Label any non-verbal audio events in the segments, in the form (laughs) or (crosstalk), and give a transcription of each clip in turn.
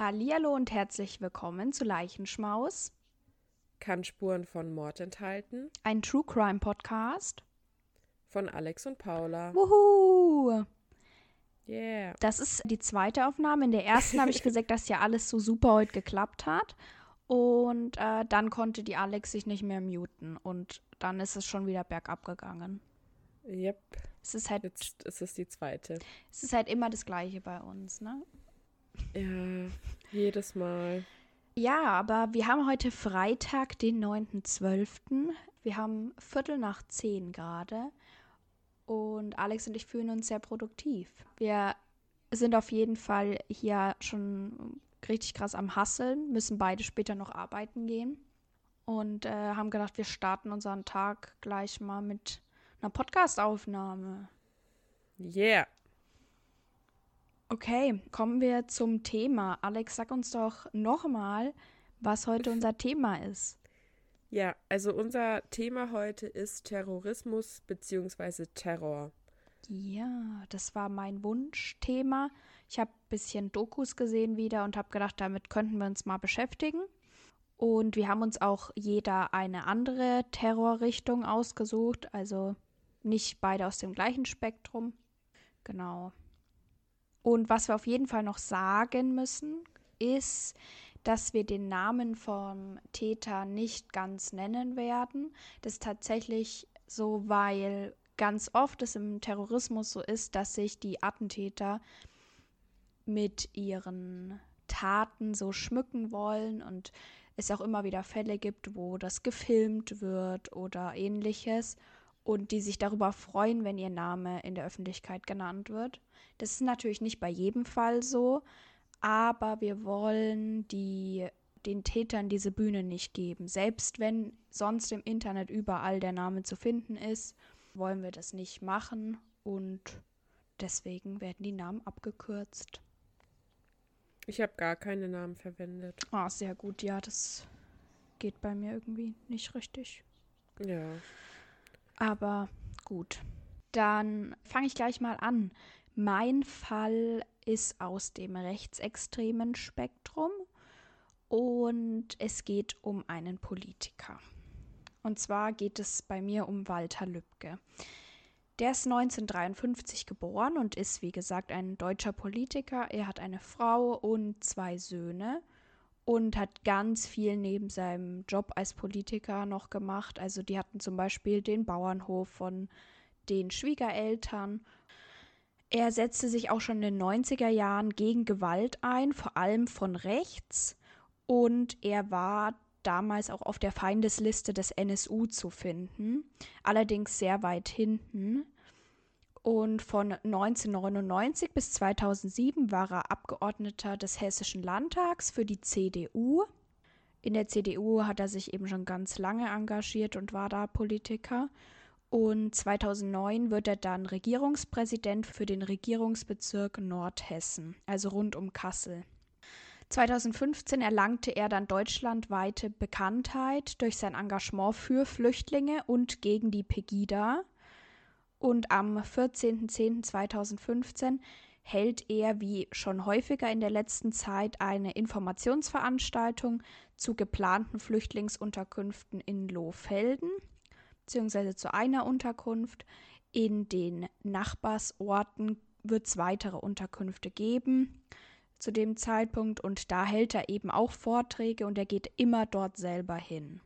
Hallihallo und herzlich willkommen zu Leichenschmaus, Kann Spuren von Mord enthalten. ein True Crime Podcast. Von Alex und Paula. Wuhu! Yeah. Das ist die zweite Aufnahme. In der ersten habe ich (laughs) gesagt, dass ja alles so super heute geklappt hat. Und äh, dann konnte die Alex sich nicht mehr muten. Und dann ist es schon wieder bergab gegangen. Yep. Es ist halt, Jetzt ist es die zweite. es ist halt immer das Gleiche bei uns, ne? Ja, jedes Mal. Ja, aber wir haben heute Freitag, den 9.12. Wir haben Viertel nach zehn gerade. Und Alex und ich fühlen uns sehr produktiv. Wir sind auf jeden Fall hier schon richtig krass am Hasseln, müssen beide später noch arbeiten gehen. Und äh, haben gedacht, wir starten unseren Tag gleich mal mit einer Podcastaufnahme. Yeah. Okay, kommen wir zum Thema. Alex, sag uns doch nochmal, was heute unser Thema ist. Ja, also unser Thema heute ist Terrorismus bzw. Terror. Ja, das war mein Wunschthema. Ich habe ein bisschen Dokus gesehen wieder und habe gedacht, damit könnten wir uns mal beschäftigen. Und wir haben uns auch jeder eine andere Terrorrichtung ausgesucht, also nicht beide aus dem gleichen Spektrum. Genau. Und was wir auf jeden Fall noch sagen müssen, ist, dass wir den Namen vom Täter nicht ganz nennen werden. Das ist tatsächlich so, weil ganz oft es im Terrorismus so ist, dass sich die Attentäter mit ihren Taten so schmücken wollen und es auch immer wieder Fälle gibt, wo das gefilmt wird oder ähnliches und die sich darüber freuen, wenn ihr Name in der Öffentlichkeit genannt wird. Das ist natürlich nicht bei jedem Fall so, aber wir wollen die, den Tätern diese Bühne nicht geben. Selbst wenn sonst im Internet überall der Name zu finden ist, wollen wir das nicht machen und deswegen werden die Namen abgekürzt. Ich habe gar keine Namen verwendet. Ah, sehr gut, ja, das geht bei mir irgendwie nicht richtig. Ja. Aber gut. Dann fange ich gleich mal an. Mein Fall ist aus dem rechtsextremen Spektrum und es geht um einen Politiker. Und zwar geht es bei mir um Walter Lübcke. Der ist 1953 geboren und ist, wie gesagt, ein deutscher Politiker. Er hat eine Frau und zwei Söhne und hat ganz viel neben seinem Job als Politiker noch gemacht. Also die hatten zum Beispiel den Bauernhof von den Schwiegereltern. Er setzte sich auch schon in den 90er Jahren gegen Gewalt ein, vor allem von rechts. Und er war damals auch auf der Feindesliste des NSU zu finden, allerdings sehr weit hinten. Und von 1999 bis 2007 war er Abgeordneter des Hessischen Landtags für die CDU. In der CDU hat er sich eben schon ganz lange engagiert und war da Politiker. Und 2009 wird er dann Regierungspräsident für den Regierungsbezirk Nordhessen, also rund um Kassel. 2015 erlangte er dann deutschlandweite Bekanntheit durch sein Engagement für Flüchtlinge und gegen die Pegida. Und am 14.10.2015 hält er, wie schon häufiger in der letzten Zeit, eine Informationsveranstaltung zu geplanten Flüchtlingsunterkünften in Lohfelden, beziehungsweise zu einer Unterkunft. In den Nachbarsorten wird es weitere Unterkünfte geben zu dem Zeitpunkt und da hält er eben auch Vorträge und er geht immer dort selber hin.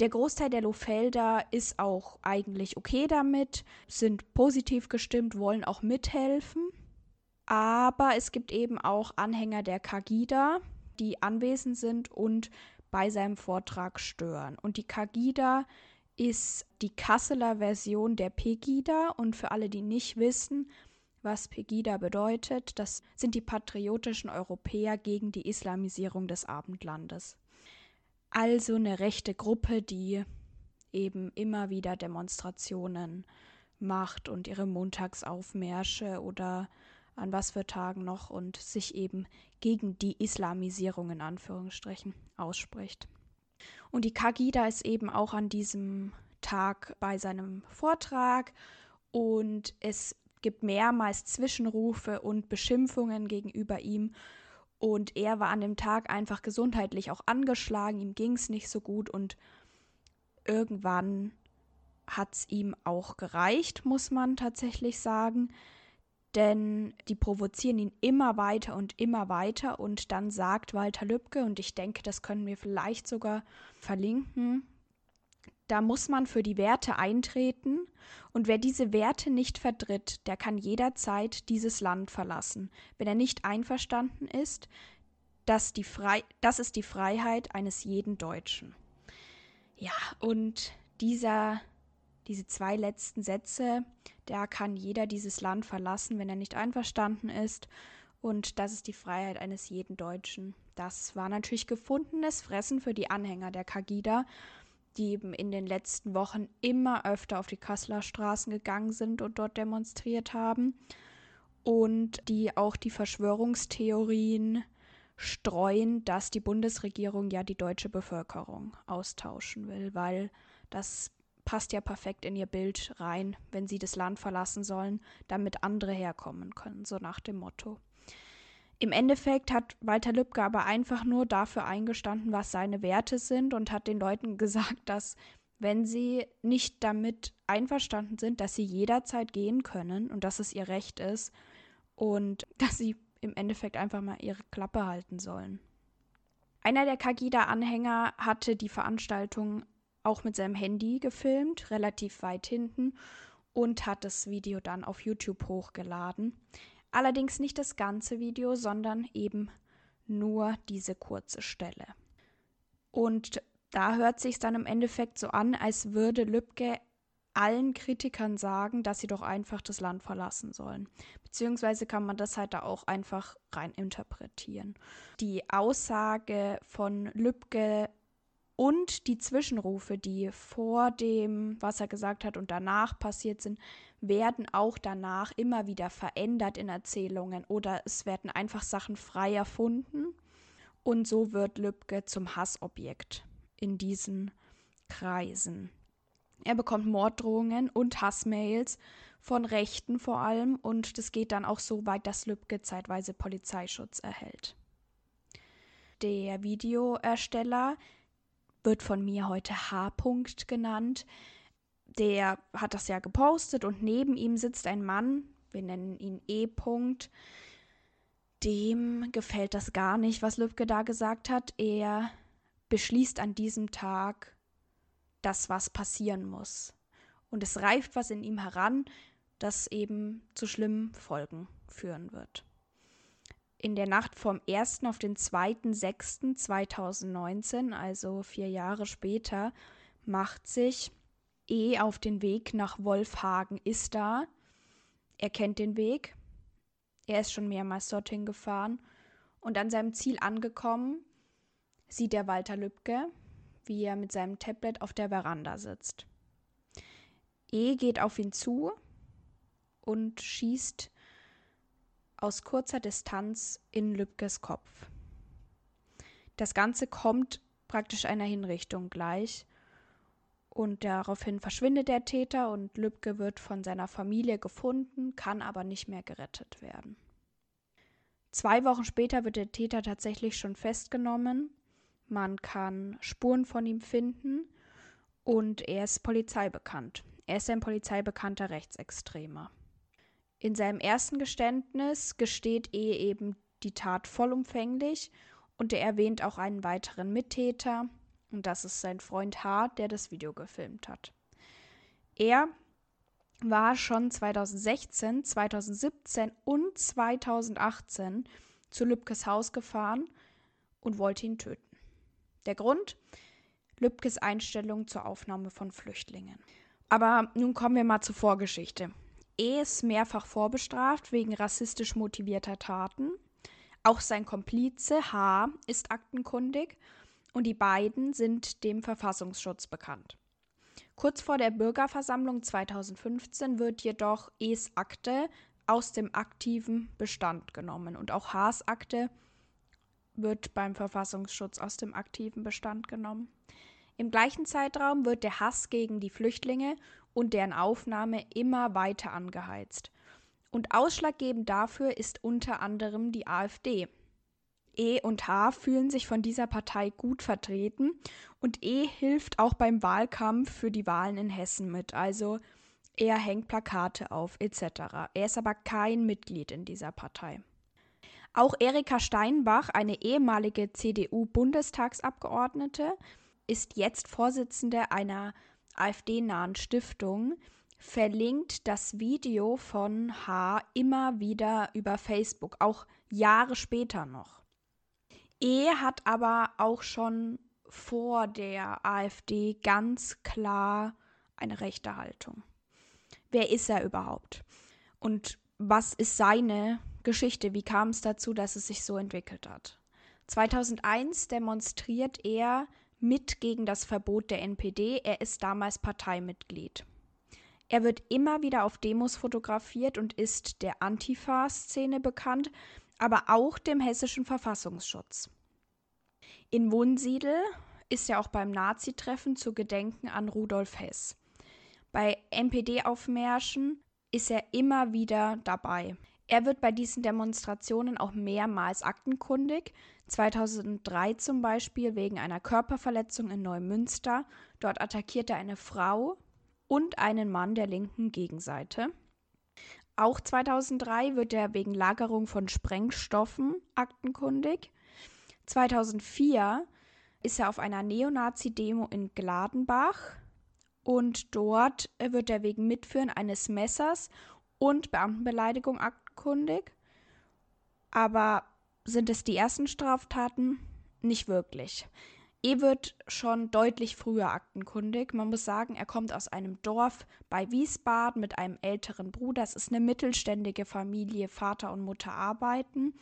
Der Großteil der Lofelder ist auch eigentlich okay damit, sind positiv gestimmt, wollen auch mithelfen. Aber es gibt eben auch Anhänger der Kagida, die anwesend sind und bei seinem Vortrag stören. Und die Kagida ist die Kasseler Version der Pegida. Und für alle, die nicht wissen, was Pegida bedeutet, das sind die patriotischen Europäer gegen die Islamisierung des Abendlandes. Also eine rechte Gruppe, die eben immer wieder Demonstrationen macht und ihre Montagsaufmärsche oder an was für Tagen noch und sich eben gegen die Islamisierung in Anführungsstrichen ausspricht. Und die Kagida ist eben auch an diesem Tag bei seinem Vortrag und es gibt mehrmals Zwischenrufe und Beschimpfungen gegenüber ihm Und er war an dem Tag einfach gesundheitlich auch angeschlagen, ihm ging es nicht so gut und irgendwann hat es ihm auch gereicht, muss man tatsächlich sagen. Denn die provozieren ihn immer weiter und immer weiter. Und dann sagt Walter Lübcke, und ich denke, das können wir vielleicht sogar verlinken, da muss man für die Werte eintreten. Und wer diese Werte nicht vertritt, der kann jederzeit dieses Land verlassen. Wenn er nicht einverstanden ist, dass die Frei das ist die Freiheit eines jeden Deutschen. Ja, und dieser diese zwei letzten Sätze, da kann jeder dieses Land verlassen, wenn er nicht einverstanden ist. Und das ist die Freiheit eines jeden Deutschen. Das war natürlich gefundenes Fressen für die Anhänger der Kagida, die eben in den letzten Wochen immer öfter auf die Kasseler Straßen gegangen sind und dort demonstriert haben. Und die auch die Verschwörungstheorien streuen, dass die Bundesregierung ja die deutsche Bevölkerung austauschen will, weil das passt ja perfekt in ihr Bild rein, wenn sie das Land verlassen sollen, damit andere herkommen können, so nach dem Motto. Im Endeffekt hat Walter Lübcke aber einfach nur dafür eingestanden, was seine Werte sind und hat den Leuten (laughs) gesagt, dass wenn sie nicht damit einverstanden sind, dass sie jederzeit gehen können und dass es ihr Recht ist und (laughs) dass sie im Endeffekt einfach mal ihre Klappe halten sollen. Einer der Kagida-Anhänger hatte die Veranstaltung auch mit seinem Handy gefilmt, relativ weit hinten, und hat das Video dann auf YouTube hochgeladen. Allerdings nicht das ganze Video, sondern eben nur diese kurze Stelle. Und da hört sich dann im Endeffekt so an, als würde Lübcke allen Kritikern sagen, dass sie doch einfach das Land verlassen sollen. Beziehungsweise kann man das halt da auch einfach rein interpretieren. Die Aussage von Lübcke und die Zwischenrufe, die vor dem, was er gesagt hat und danach passiert sind, werden auch danach immer wieder verändert in Erzählungen oder es werden einfach Sachen frei erfunden. Und so wird Lübcke zum Hassobjekt in diesen Kreisen. Er bekommt Morddrohungen und Hassmails von Rechten vor allem und das geht dann auch so weit, dass Lübcke zeitweise Polizeischutz erhält. Der Videoersteller wird von mir heute H. genannt. Der hat das ja gepostet und neben ihm sitzt ein Mann, wir nennen ihn E. -Punkt. Dem gefällt das gar nicht, was Lübcke da gesagt hat. Er beschließt an diesem Tag, dass was passieren muss. Und es reift was in ihm heran, das eben zu schlimmen Folgen führen wird in der Nacht vom 1. auf den 2.6.2019, also vier Jahre später, macht sich E auf den Weg nach Wolfhagen ist da. Er kennt den Weg. Er ist schon mehrmals dorthin gefahren. Und an seinem Ziel angekommen, sieht er Walter Lübcke, wie er mit seinem Tablet auf der Veranda sitzt. E geht auf ihn zu und schießt aus kurzer Distanz in Lübkes Kopf. Das Ganze kommt praktisch einer Hinrichtung gleich. Und daraufhin verschwindet der Täter und Lübcke wird von seiner Familie gefunden, kann aber nicht mehr gerettet werden. Zwei Wochen später wird der Täter tatsächlich schon festgenommen. Man kann Spuren von ihm finden und er ist polizeibekannt. Er ist ein polizeibekannter Rechtsextremer. In seinem ersten Geständnis gesteht E eben die Tat vollumfänglich und er erwähnt auch einen weiteren Mittäter, und das ist sein Freund H., der das Video gefilmt hat. Er war schon 2016, 2017 und 2018 zu Lübkes Haus gefahren und wollte ihn töten. Der Grund? Lübkes Einstellung zur Aufnahme von Flüchtlingen. Aber nun kommen wir mal zur Vorgeschichte. E ist mehrfach vorbestraft wegen rassistisch motivierter Taten. Auch sein Komplize H ist aktenkundig und die beiden sind dem Verfassungsschutz bekannt. Kurz vor der Bürgerversammlung 2015 wird jedoch E's Akte aus dem aktiven Bestand genommen und auch Hs Akte wird beim Verfassungsschutz aus dem aktiven Bestand genommen. Im gleichen Zeitraum wird der Hass gegen die Flüchtlinge und deren Aufnahme immer weiter angeheizt. Und ausschlaggebend dafür ist unter anderem die AfD. E und H fühlen sich von dieser Partei gut vertreten und E hilft auch beim Wahlkampf für die Wahlen in Hessen mit. Also er hängt Plakate auf etc. Er ist aber kein Mitglied in dieser Partei. Auch Erika Steinbach, eine ehemalige CDU-Bundestagsabgeordnete, ist jetzt Vorsitzende einer AfD-nahen Stiftung, verlinkt das Video von H immer wieder über Facebook, auch Jahre später noch. E hat aber auch schon vor der AfD ganz klar eine rechte Haltung. Wer ist er überhaupt? Und was ist seine Geschichte? Wie kam es dazu, dass es sich so entwickelt hat? 2001 demonstriert er mit gegen das Verbot der NPD. Er ist damals Parteimitglied. Er wird immer wieder auf Demos fotografiert und ist der Antifa-Szene bekannt, aber auch dem hessischen Verfassungsschutz. In Wunsiedel ist er auch beim Nazi-Treffen zu gedenken an Rudolf Hess. Bei NPD-Aufmärschen ist er immer wieder dabei. Er wird bei diesen Demonstrationen auch mehrmals aktenkundig. 2003 zum Beispiel wegen einer Körperverletzung in Neumünster. Dort attackiert er eine Frau und einen Mann der linken Gegenseite. Auch 2003 wird er wegen Lagerung von Sprengstoffen aktenkundig. 2004 ist er auf einer Neonazi-Demo in Gladenbach und dort wird er wegen Mitführen eines Messers und Beamtenbeleidigung aktenkundig. Aber sind es die ersten Straftaten? Nicht wirklich. E wird schon deutlich früher aktenkundig. Man muss sagen, er kommt aus einem Dorf bei Wiesbaden mit einem älteren Bruder. Es ist eine mittelständige Familie, Vater und Mutter arbeiten.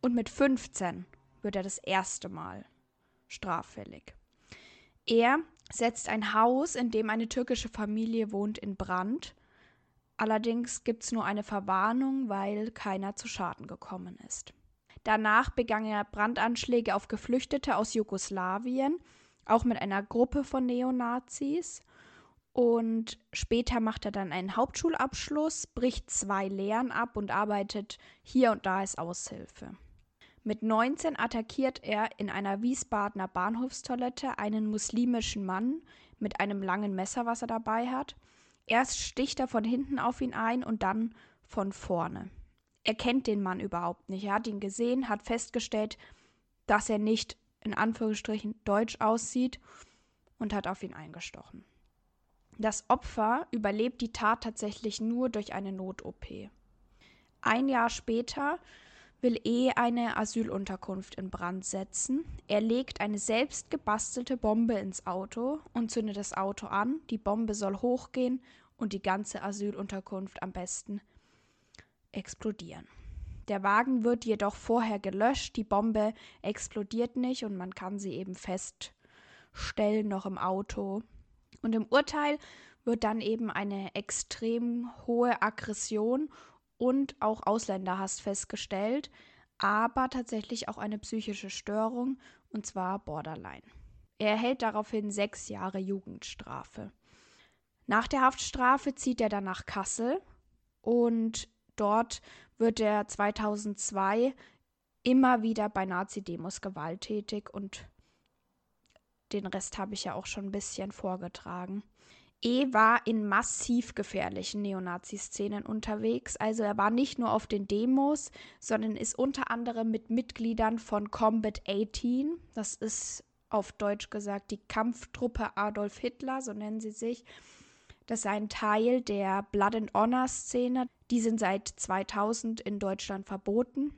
Und mit 15 wird er das erste Mal straffällig. Er setzt ein Haus, in dem eine türkische Familie wohnt, in Brand. Allerdings gibt es nur eine Verwarnung, weil keiner zu Schaden gekommen ist. Danach begann er Brandanschläge auf Geflüchtete aus Jugoslawien, auch mit einer Gruppe von Neonazis. Und später macht er dann einen Hauptschulabschluss, bricht zwei Lehren ab und arbeitet hier und da als Aushilfe. Mit 19 attackiert er in einer Wiesbadener Bahnhofstoilette einen muslimischen Mann mit einem langen Messer, was er dabei hat. Erst sticht er von hinten auf ihn ein und dann von vorne. Er kennt den Mann überhaupt nicht. Er hat ihn gesehen, hat festgestellt, dass er nicht in Anführungsstrichen deutsch aussieht und hat auf ihn eingestochen. Das Opfer überlebt die Tat tatsächlich nur durch eine Not-OP. Ein Jahr später will E eine Asylunterkunft in Brand setzen. Er legt eine selbst gebastelte Bombe ins Auto und zündet das Auto an. Die Bombe soll hochgehen und die ganze Asylunterkunft am besten explodieren. Der Wagen wird jedoch vorher gelöscht, die Bombe explodiert nicht und man kann sie eben feststellen noch im Auto. Und im Urteil wird dann eben eine extrem hohe Aggression und auch Ausländerhass festgestellt, aber tatsächlich auch eine psychische Störung, und zwar Borderline. Er erhält daraufhin sechs Jahre Jugendstrafe. Nach der Haftstrafe zieht er dann nach Kassel und dort wird er 2002 immer wieder bei Nazi-Demos gewalttätig und den Rest habe ich ja auch schon ein bisschen vorgetragen. E war in massiv gefährlichen Neonazi-Szenen unterwegs. Also er war nicht nur auf den Demos, sondern ist unter anderem mit Mitgliedern von Combat 18, das ist auf Deutsch gesagt die Kampftruppe Adolf Hitler, so nennen sie sich. Das ist ein Teil der Blood and Honor Szene. Die sind seit 2000 in Deutschland verboten.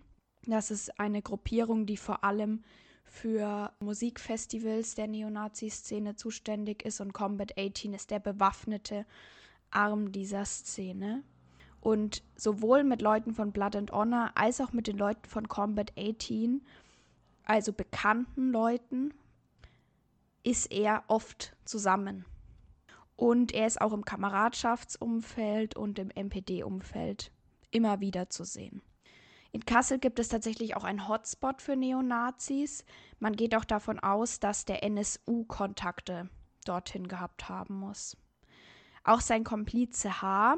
Das ist eine Gruppierung, die vor allem für Musikfestivals der Neonazi-Szene zuständig ist und Combat 18 ist der bewaffnete Arm dieser Szene. Und sowohl mit Leuten von Blood and Honor als auch mit den Leuten von Combat 18, also bekannten Leuten, ist er oft zusammen. Und er ist auch im Kameradschaftsumfeld und im MPD-Umfeld immer wieder zu sehen. In Kassel gibt es tatsächlich auch einen Hotspot für Neonazis. Man geht auch davon aus, dass der NSU Kontakte dorthin gehabt haben muss. Auch sein Komplize H.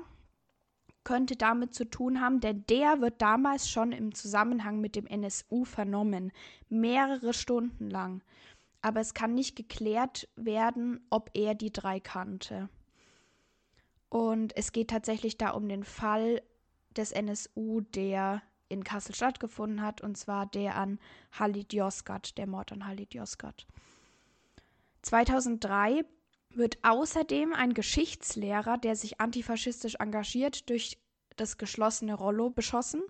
könnte damit zu tun haben, denn der wird damals schon im Zusammenhang mit dem NSU vernommen, mehrere Stunden lang. Aber es kann nicht geklärt werden, ob er die drei kannte. Und es geht tatsächlich da um den Fall des NSU, der in Kassel stattgefunden hat, und zwar der an Halid Yozgat, der Mord an Halid Yozgat. 2003 wird außerdem ein Geschichtslehrer, der sich antifaschistisch engagiert, durch das geschlossene Rollo beschossen.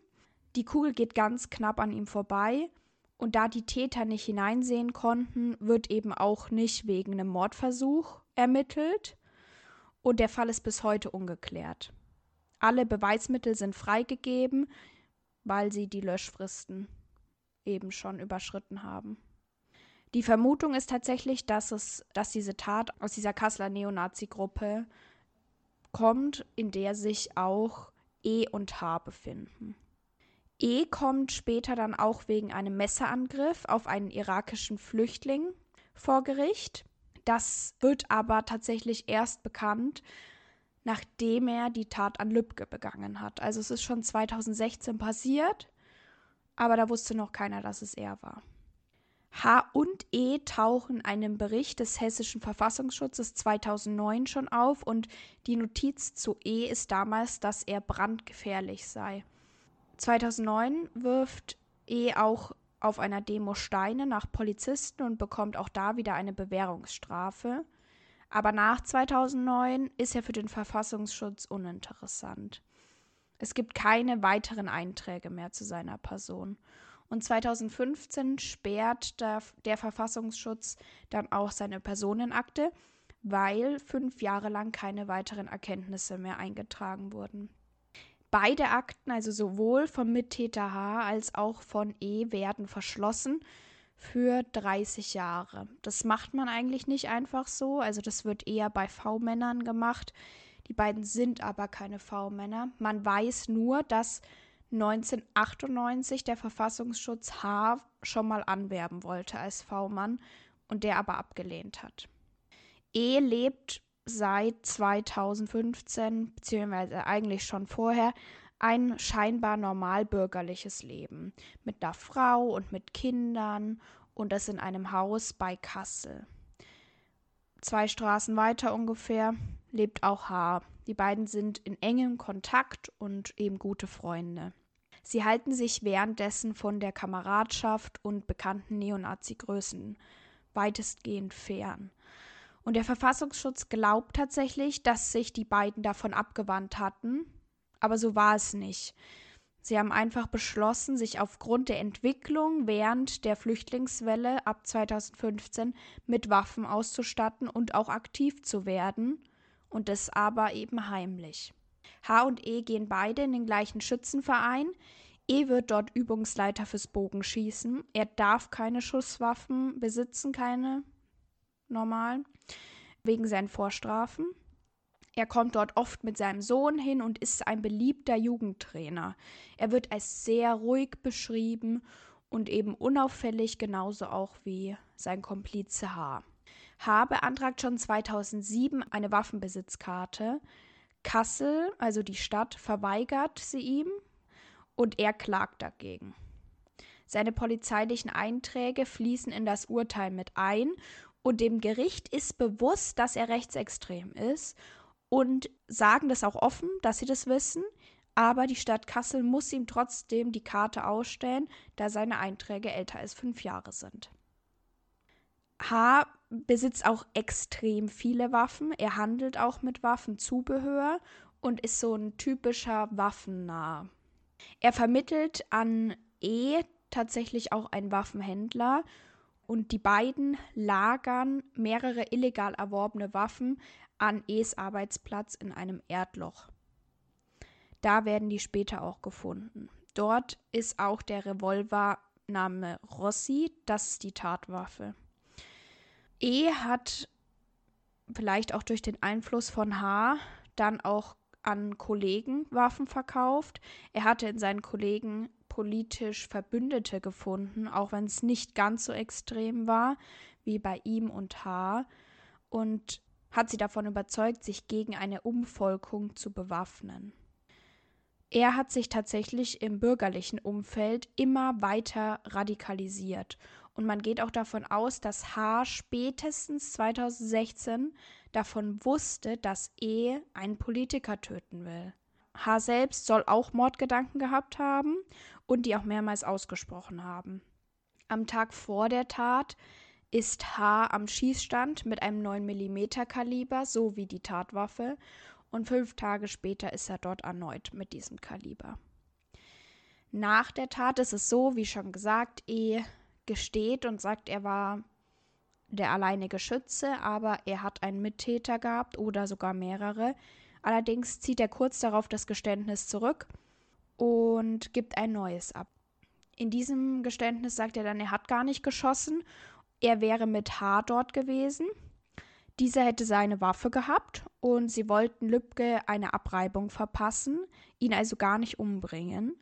Die Kugel geht ganz knapp an ihm vorbei und da die Täter nicht hineinsehen konnten, wird eben auch nicht wegen einem Mordversuch ermittelt und der Fall ist bis heute ungeklärt. Alle Beweismittel sind freigegeben, weil sie die Löschfristen eben schon überschritten haben. Die Vermutung ist tatsächlich, dass es, dass diese Tat aus dieser Kasseler Neonazi-Gruppe kommt, in der sich auch E und H befinden. E kommt später dann auch wegen einem Messerangriff auf einen irakischen Flüchtling vor Gericht. Das wird aber tatsächlich erst bekannt, nachdem er die Tat an Lübcke begangen hat. Also es ist schon 2016 passiert, aber da wusste noch keiner, dass es er war. H und E tauchen einem Bericht des Hessischen Verfassungsschutzes 2009 schon auf und die Notiz zu E ist damals, dass er brandgefährlich sei. 2009 wirft E auch auf einer Demo Steine nach Polizisten und bekommt auch da wieder eine Bewährungsstrafe. Aber nach 2009 ist er für den Verfassungsschutz uninteressant. Es gibt keine weiteren Einträge mehr zu seiner Person. Und 2015 sperrt der, der Verfassungsschutz dann auch seine Personenakte, weil fünf Jahre lang keine weiteren Erkenntnisse mehr eingetragen wurden. Beide Akten, also sowohl vom Mittäter H als auch von E, werden verschlossen für 30 Jahre. Das macht man eigentlich nicht einfach so, also das wird eher bei V-Männern gemacht. Die beiden sind aber keine V-Männer. Man weiß nur, dass 1998 der Verfassungsschutz H schon mal anwerben wollte als V-Mann und der aber abgelehnt hat. E lebt seit 2015, beziehungsweise eigentlich schon vorher, ein scheinbar normalbürgerliches Leben mit einer Frau und mit Kindern und das in einem Haus bei Kassel. Zwei Straßen weiter ungefähr lebt auch H. Die beiden sind in engem Kontakt und eben gute Freunde. Sie halten sich währenddessen von der Kameradschaft und bekannten Neonazi-Größen weitestgehend fern. Und der Verfassungsschutz glaubt tatsächlich, dass sich die beiden davon abgewandt hatten, aber so war es nicht. Sie haben einfach beschlossen, sich aufgrund der Entwicklung während der Flüchtlingswelle ab 2015 mit Waffen auszustatten und auch aktiv zu werden, und das aber eben heimlich. H und E gehen beide in den gleichen Schützenverein. E wird dort Übungsleiter fürs Bogenschießen. Er darf keine Schusswaffen besitzen, keine normalen, wegen seinen Vorstrafen. Er kommt dort oft mit seinem Sohn hin und ist ein beliebter Jugendtrainer. Er wird als sehr ruhig beschrieben und eben unauffällig, genauso auch wie sein Komplize H. H beantragt schon 2007 eine Waffenbesitzkarte. Kassel, also die Stadt, verweigert sie ihm und er klagt dagegen. Seine polizeilichen Einträge fließen in das Urteil mit ein und dem Gericht ist bewusst, dass er rechtsextrem ist und sagen das auch offen, dass sie das wissen. Aber die Stadt Kassel muss ihm trotzdem die Karte ausstellen, da seine Einträge älter als fünf Jahre sind. H besitzt auch extrem viele Waffen. Er handelt auch mit Waffenzubehör und ist so ein typischer Waffennah. Er vermittelt an E tatsächlich auch ein Waffenhändler und die beiden lagern mehrere illegal erworbene Waffen an Es Arbeitsplatz in einem Erdloch. Da werden die später auch gefunden. Dort ist auch der Revolver Name Rossi, das ist die Tatwaffe. E hat vielleicht auch durch den Einfluss von H dann auch an Kollegen Waffen verkauft. Er hatte in seinen Kollegen politisch Verbündete gefunden, auch wenn es nicht ganz so extrem war wie bei ihm und H. Und hat sie davon überzeugt, sich gegen eine Umvolkung zu bewaffnen. er hat sich tatsächlich im bürgerlichen Umfeld immer weiter radikalisiert. Und man geht auch davon aus, dass H. spätestens 2016 davon wusste, dass E. einen Politiker töten will. H. selbst soll auch Mordgedanken gehabt haben und die auch mehrmals ausgesprochen haben. Am Tag vor der Tat ist H. am Schießstand mit einem 9 mm Kaliber sowie die Tatwaffe und fünf Tage später ist er dort erneut mit diesem Kaliber. Nach der Tat ist es so, wie schon gesagt, E gesteht und sagt, er war der alleinige Schütze, aber er hat einen Mittäter gehabt oder sogar mehrere. Allerdings zieht er kurz darauf das Geständnis zurück und gibt ein neues ab. In diesem Geständnis sagt er dann, er hat gar nicht geschossen, er wäre mit H dort gewesen dieser hätte seine Waffe gehabt und sie wollten Lübcke eine Abreibung verpassen, ihn also gar nicht umbringen.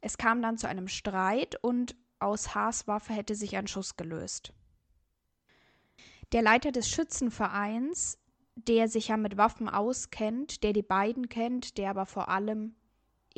Es kam dann zu einem Streit und aus Haas Waffe hätte sich ein Schuss gelöst. Der Leiter des Schützenvereins, der sich ja mit Waffen auskennt, der die beiden kennt, der aber vor allem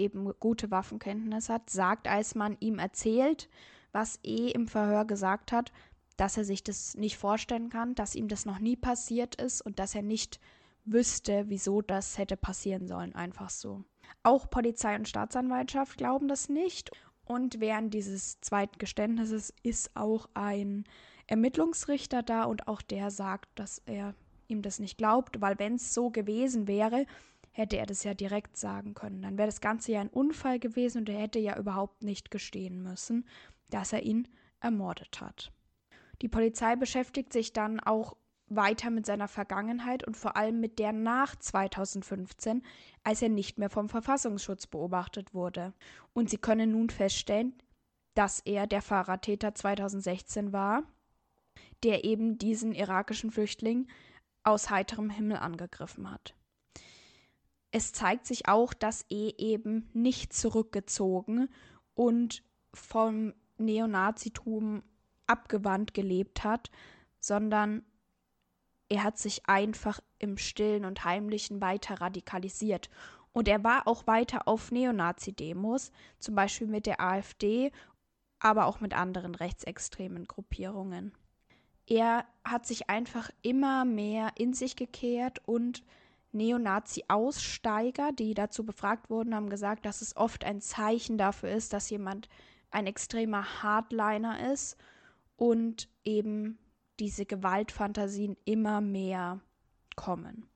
eben gute Waffenkenntnis hat, sagt, als man ihm erzählt, was E im Verhör gesagt hat, dass er sich das nicht vorstellen kann, dass ihm das noch nie passiert ist und dass er nicht wüsste, wieso das hätte passieren sollen, einfach so. Auch Polizei und Staatsanwaltschaft glauben das nicht. Und während dieses zweiten Geständnisses ist auch ein Ermittlungsrichter da und auch der sagt, dass er ihm das nicht glaubt, weil wenn es so gewesen wäre, hätte er das ja direkt sagen können. Dann wäre das Ganze ja ein Unfall gewesen und er hätte ja überhaupt nicht gestehen müssen, dass er ihn ermordet hat. Die Polizei beschäftigt sich dann auch weiter mit seiner Vergangenheit und vor allem mit der nach 2015, als er nicht mehr vom Verfassungsschutz beobachtet wurde. Und sie können nun feststellen, dass er der Fahrradtäter 2016 war, der eben diesen irakischen Flüchtling aus heiterem Himmel angegriffen hat. Es zeigt sich auch, dass E eben nicht zurückgezogen und vom Neonazitum abgewandt gelebt hat, sondern er hat sich einfach im stillen und heimlichen weiter radikalisiert. Und er war auch weiter auf Neonazi-Demos, zum Beispiel mit der AfD, aber auch mit anderen rechtsextremen Gruppierungen. Er hat sich einfach immer mehr in sich gekehrt und Neonazi-Aussteiger, die dazu befragt wurden, haben gesagt, dass es oft ein Zeichen dafür ist, dass jemand ein extremer Hardliner ist und eben diese Gewaltfantasien immer mehr kommen.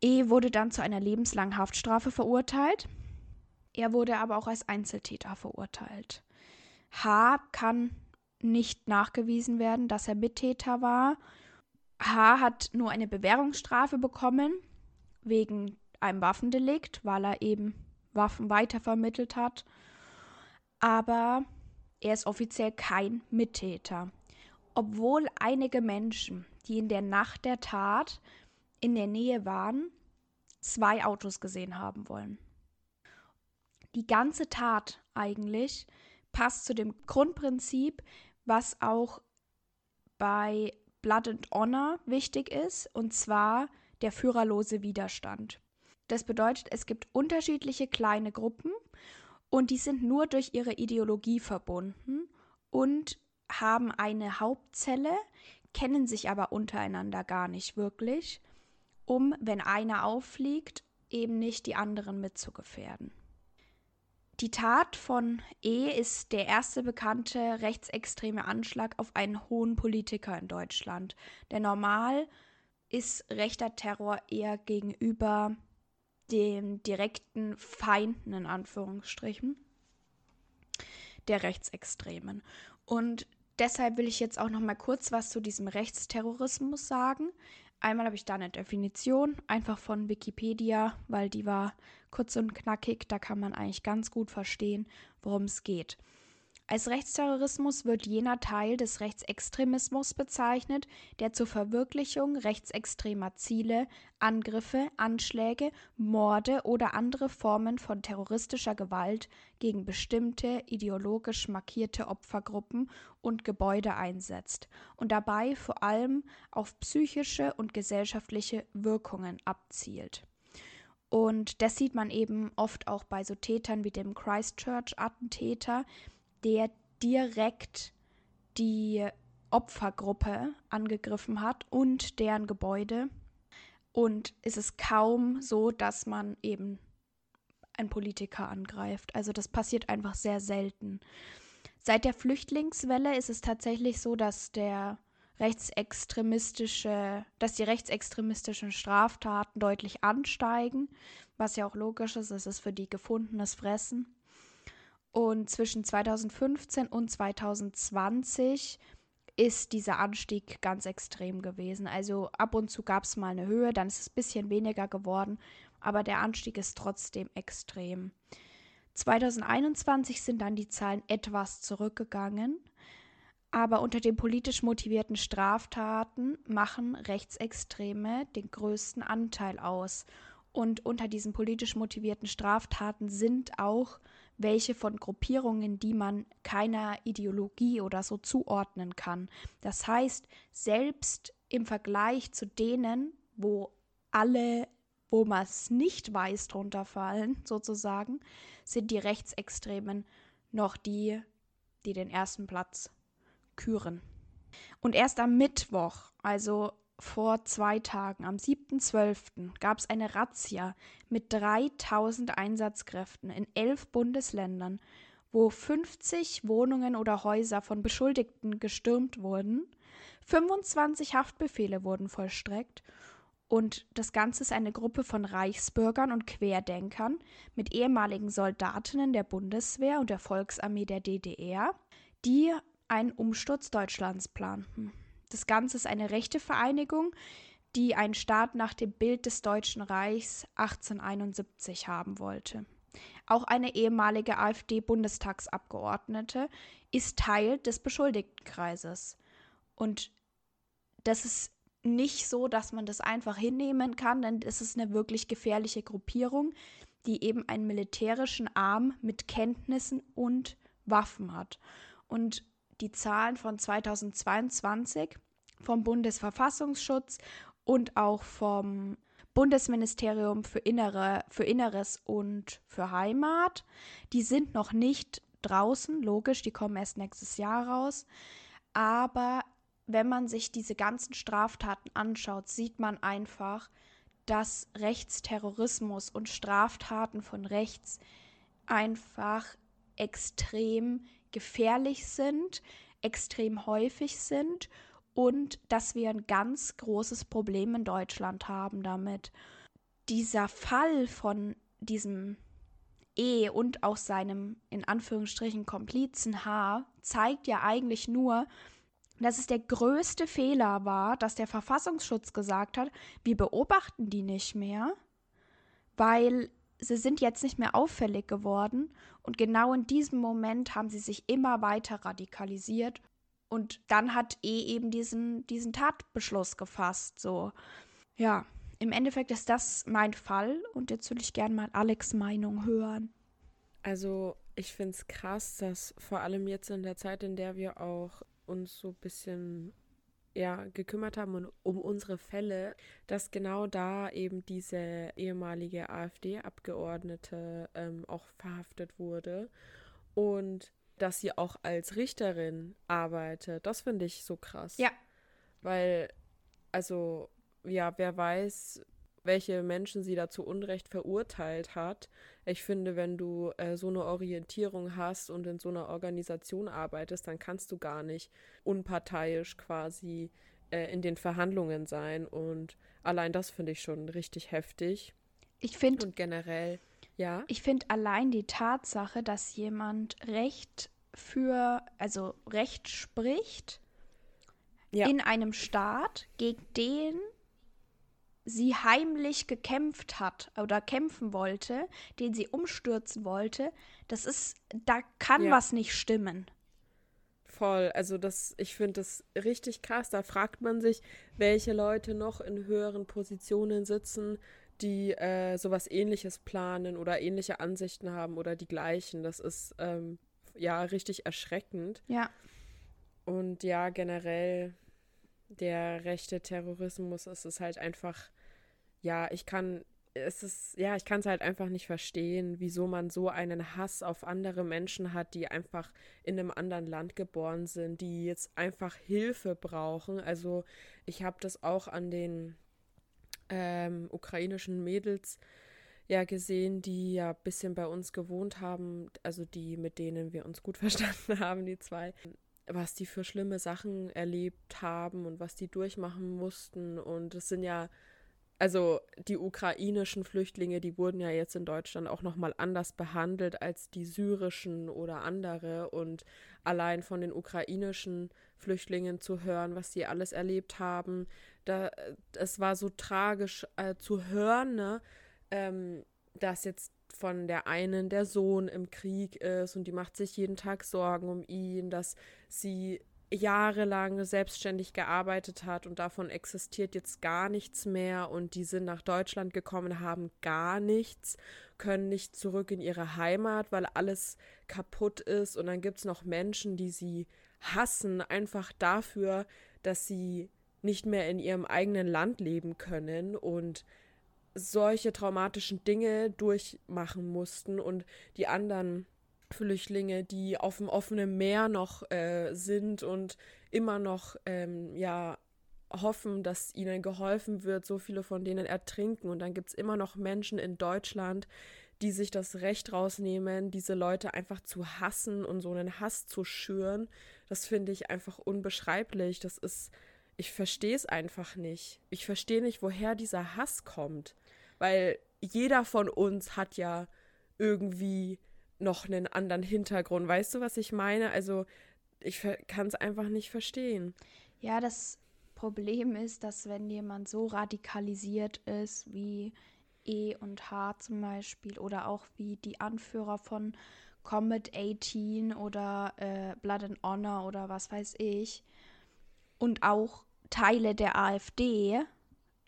E wurde dann zu einer lebenslangen Haftstrafe verurteilt. Er wurde aber auch als Einzeltäter verurteilt. H kann nicht nachgewiesen werden, dass er Mittäter war. H hat nur eine Bewährungsstrafe bekommen wegen einem Waffendelikt, weil er eben Waffen weitervermittelt hat. Aber er ist offiziell kein Mittäter. Obwohl einige Menschen, die in der Nacht der Tat in der Nähe waren, zwei Autos gesehen haben wollen. Die ganze Tat eigentlich passt zu dem Grundprinzip, was auch bei Blood and Honor wichtig ist, und zwar der führerlose Widerstand. Das bedeutet, es gibt unterschiedliche kleine Gruppen und die sind nur durch ihre Ideologie verbunden und haben eine Hauptzelle, kennen sich aber untereinander gar nicht wirklich, um, wenn einer auffliegt, eben nicht die anderen mitzugefährden. Die Tat von E ist der erste bekannte rechtsextreme Anschlag auf einen hohen Politiker in Deutschland. Denn normal ist rechter Terror eher gegenüber den direkten Feinden in Anführungsstrichen der Rechtsextremen. Und deshalb will ich jetzt auch noch mal kurz was zu diesem Rechtsterrorismus sagen. Einmal habe ich da eine Definition, einfach von Wikipedia, weil die war kurz und knackig, da kann man eigentlich ganz gut verstehen, worum es geht. Als Rechtsterrorismus wird jener Teil des Rechtsextremismus bezeichnet, der zur Verwirklichung rechtsextremer Ziele, Angriffe, Anschläge, Morde oder andere Formen von terroristischer Gewalt gegen bestimmte ideologisch markierte Opfergruppen und Gebäude einsetzt und dabei vor allem auf psychische und gesellschaftliche Wirkungen abzielt. Und das sieht man eben oft auch bei so Tätern wie dem Christchurch-Attentäter, der direkt die Opfergruppe angegriffen hat und deren Gebäude. Und es ist kaum so, dass man eben einen Politiker angreift. Also das passiert einfach sehr selten. Seit der Flüchtlingswelle ist es tatsächlich so, dass der rechtsextremistische, dass die rechtsextremistischen Straftaten deutlich ansteigen, was ja auch logisch ist, es ist für die gefundenes Fressen. Und zwischen 2015 und 2020 ist dieser Anstieg ganz extrem gewesen. Also ab und zu gab es mal eine Höhe, dann ist es ein bisschen weniger geworden, aber der Anstieg ist trotzdem extrem. 2021 sind dann die Zahlen etwas zurückgegangen, aber unter den politisch motivierten Straftaten machen Rechtsextreme den größten Anteil aus. Und unter diesen politisch motivierten Straftaten sind auch welche von Gruppierungen, die man keiner Ideologie oder so zuordnen kann. Das heißt, selbst im Vergleich zu denen, wo alle, wo man es nicht weiß, drunter fallen, (laughs) sozusagen, sind die Rechtsextremen noch die, die den ersten Platz küren. Und erst am Mittwoch, also vor zwei Tagen, am 7.12., gab es eine Razzia mit 3000 Einsatzkräften in elf Bundesländern, wo 50 Wohnungen oder Häuser von Beschuldigten gestürmt wurden, 25 Haftbefehle wurden vollstreckt und das Ganze ist eine Gruppe von Reichsbürgern und Querdenkern mit ehemaligen Soldatinnen der Bundeswehr und der Volksarmee der DDR, die einen Umsturz Deutschlands planten. Das Ganze ist eine rechte Vereinigung, die einen Staat nach dem Bild des Deutschen Reichs 1871 haben wollte. Auch eine ehemalige AfD-Bundestagsabgeordnete ist Teil des Beschuldigtenkreises. Und das ist nicht so, dass man das einfach hinnehmen kann, denn es ist eine wirklich gefährliche Gruppierung, die eben einen militärischen Arm mit Kenntnissen und Waffen hat. Und die Zahlen von 2022 vom Bundesverfassungsschutz und auch vom Bundesministerium für, Innere, für Inneres und für Heimat. Die sind noch nicht draußen, logisch, die kommen erst nächstes Jahr raus. Aber wenn man sich diese ganzen Straftaten anschaut, sieht man einfach, dass Rechtsterrorismus und Straftaten von rechts einfach extrem gefährlich sind, extrem häufig sind und dass wir ein ganz großes Problem in Deutschland haben damit. Dieser Fall von diesem E und auch seinem in Anführungsstrichen Komplizen H zeigt ja eigentlich nur, dass es der größte Fehler war, dass der Verfassungsschutz gesagt hat, wir beobachten die nicht mehr, weil sie sind jetzt nicht mehr auffällig geworden und genau in diesem Moment haben sie sich immer weiter radikalisiert und dann hat E eben diesen, diesen Tatbeschluss gefasst. So, ja, im Endeffekt ist das mein Fall und jetzt würde ich gerne mal Alex Meinung hören. Also, ich finde es krass, dass vor allem jetzt in der Zeit, in der wir auch uns so ein bisschen ja, gekümmert haben und um unsere Fälle, dass genau da eben diese ehemalige AfD-Abgeordnete ähm, auch verhaftet wurde und dass sie auch als Richterin arbeitet. Das finde ich so krass. Ja. Weil, also, ja, wer weiß, welche Menschen sie da zu Unrecht verurteilt hat. Ich finde, wenn du äh, so eine Orientierung hast und in so einer Organisation arbeitest, dann kannst du gar nicht unparteiisch quasi äh, in den Verhandlungen sein. Und allein das finde ich schon richtig heftig. Ich finde. Und generell, ja. Ich finde allein die Tatsache, dass jemand Recht für, also Recht spricht ja. in einem Staat, gegen den sie heimlich gekämpft hat oder kämpfen wollte, den sie umstürzen wollte, das ist, da kann ja. was nicht stimmen. Voll, also das, ich finde das richtig krass. Da fragt man sich, welche Leute noch in höheren Positionen sitzen, die äh, sowas ähnliches planen oder ähnliche Ansichten haben oder die gleichen. Das ist ähm, ja richtig erschreckend. Ja. Und ja, generell der rechte Terrorismus ist es halt einfach ja, ich kann es ist, ja, ich kann es halt einfach nicht verstehen, wieso man so einen Hass auf andere Menschen hat, die einfach in einem anderen Land geboren sind, die jetzt einfach Hilfe brauchen. Also ich habe das auch an den ähm, ukrainischen Mädels ja gesehen, die ja ein bisschen bei uns gewohnt haben, also die, mit denen wir uns gut (laughs) verstanden haben, die zwei, was die für schlimme Sachen erlebt haben und was die durchmachen mussten. Und es sind ja also die ukrainischen Flüchtlinge, die wurden ja jetzt in Deutschland auch noch mal anders behandelt als die syrischen oder andere. Und allein von den ukrainischen Flüchtlingen zu hören, was sie alles erlebt haben, da es war so tragisch äh, zu hören, ne, ähm, dass jetzt von der einen der Sohn im Krieg ist und die macht sich jeden Tag Sorgen um ihn, dass sie jahrelang selbstständig gearbeitet hat und davon existiert jetzt gar nichts mehr und die sind nach Deutschland gekommen, haben gar nichts, können nicht zurück in ihre Heimat, weil alles kaputt ist. Und dann gibt es noch Menschen, die sie hassen, einfach dafür, dass sie nicht mehr in ihrem eigenen Land leben können und solche traumatischen Dinge durchmachen mussten. Und die anderen Flüchtlinge, die auf dem offenen Meer noch äh, sind und immer noch ähm, ja hoffen, dass ihnen geholfen wird. So viele von denen ertrinken und dann gibt es immer noch Menschen in Deutschland, die sich das Recht rausnehmen, diese Leute einfach zu hassen und so einen Hass zu schüren. Das finde ich einfach unbeschreiblich. Das ist, ich verstehe es einfach nicht. Ich verstehe nicht, woher dieser Hass kommt, weil jeder von uns hat ja irgendwie noch einen anderen Hintergrund. Weißt du, was ich meine? Also ich kann es einfach nicht verstehen. Ja, das Problem ist, dass wenn jemand so radikalisiert ist wie E und H zum Beispiel oder auch wie die Anführer von Comet 18 oder äh, Blood and Honor oder was weiß ich und auch Teile der AfD,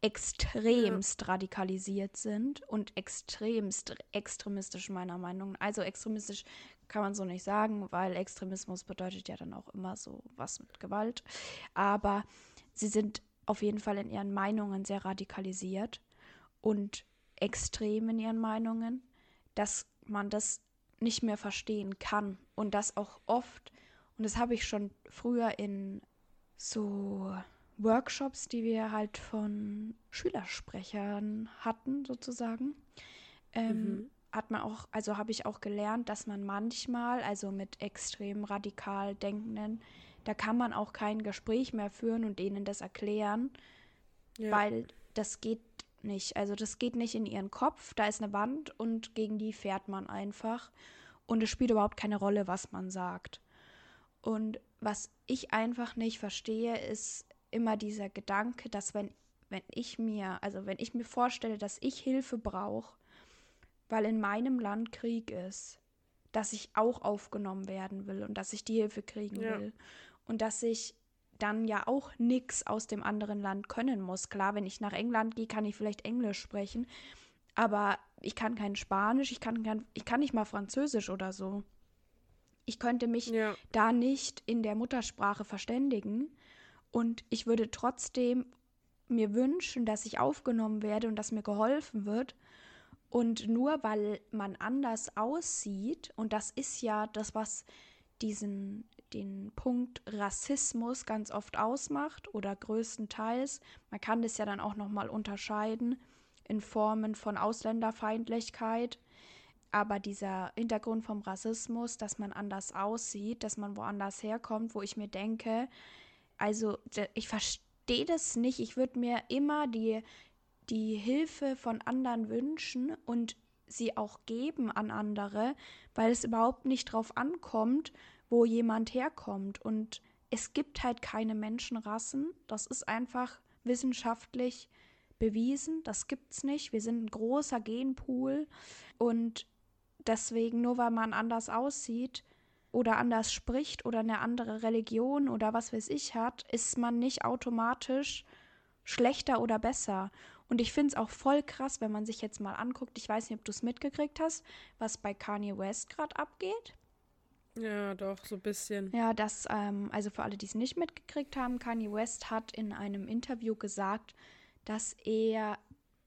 extremst ja. radikalisiert sind und extremst extremistisch meiner Meinung nach. Also extremistisch kann man so nicht sagen, weil Extremismus bedeutet ja dann auch immer so was mit Gewalt. Aber sie sind auf jeden Fall in ihren Meinungen sehr radikalisiert und extrem in ihren Meinungen, dass man das nicht mehr verstehen kann und das auch oft, und das habe ich schon früher in so Workshops, die wir halt von Schülersprechern hatten, sozusagen, ähm, mhm. hat man auch, also habe ich auch gelernt, dass man manchmal, also mit extrem radikal Denkenden, da kann man auch kein Gespräch mehr führen und denen das erklären, ja. weil das geht nicht. Also das geht nicht in ihren Kopf. Da ist eine Wand und gegen die fährt man einfach. Und es spielt überhaupt keine Rolle, was man sagt. Und was ich einfach nicht verstehe, ist, immer dieser Gedanke, dass wenn, wenn ich mir, also wenn ich mir vorstelle, dass ich Hilfe brauche, weil in meinem Land Krieg ist, dass ich auch aufgenommen werden will und dass ich die Hilfe kriegen ja. will und dass ich dann ja auch nichts aus dem anderen Land können muss. Klar, wenn ich nach England gehe, kann ich vielleicht Englisch sprechen, aber ich kann kein Spanisch, ich kann, kein, ich kann nicht mal Französisch oder so. Ich könnte mich ja. da nicht in der Muttersprache verständigen. Und ich würde trotzdem mir wünschen, dass ich aufgenommen werde und dass mir geholfen wird. Und nur weil man anders aussieht, und das ist ja das, was diesen, den Punkt Rassismus ganz oft ausmacht oder größtenteils, man kann das ja dann auch nochmal unterscheiden in Formen von Ausländerfeindlichkeit. Aber dieser Hintergrund vom Rassismus, dass man anders aussieht, dass man woanders herkommt, wo ich mir denke, also ich verstehe das nicht. Ich würde mir immer die, die Hilfe von anderen wünschen und sie auch geben an andere, weil es überhaupt nicht drauf ankommt, wo jemand herkommt. Und es gibt halt keine Menschenrassen. Das ist einfach wissenschaftlich bewiesen. Das gibt's nicht. Wir sind ein großer Genpool und deswegen, nur weil man anders aussieht, oder anders spricht oder eine andere Religion oder was weiß ich hat, ist man nicht automatisch schlechter oder besser. Und ich finde es auch voll krass, wenn man sich jetzt mal anguckt, ich weiß nicht, ob du es mitgekriegt hast, was bei Kanye West gerade abgeht. Ja, doch, so ein bisschen. Ja, das, ähm, also für alle, die es nicht mitgekriegt haben, Kanye West hat in einem Interview gesagt, dass er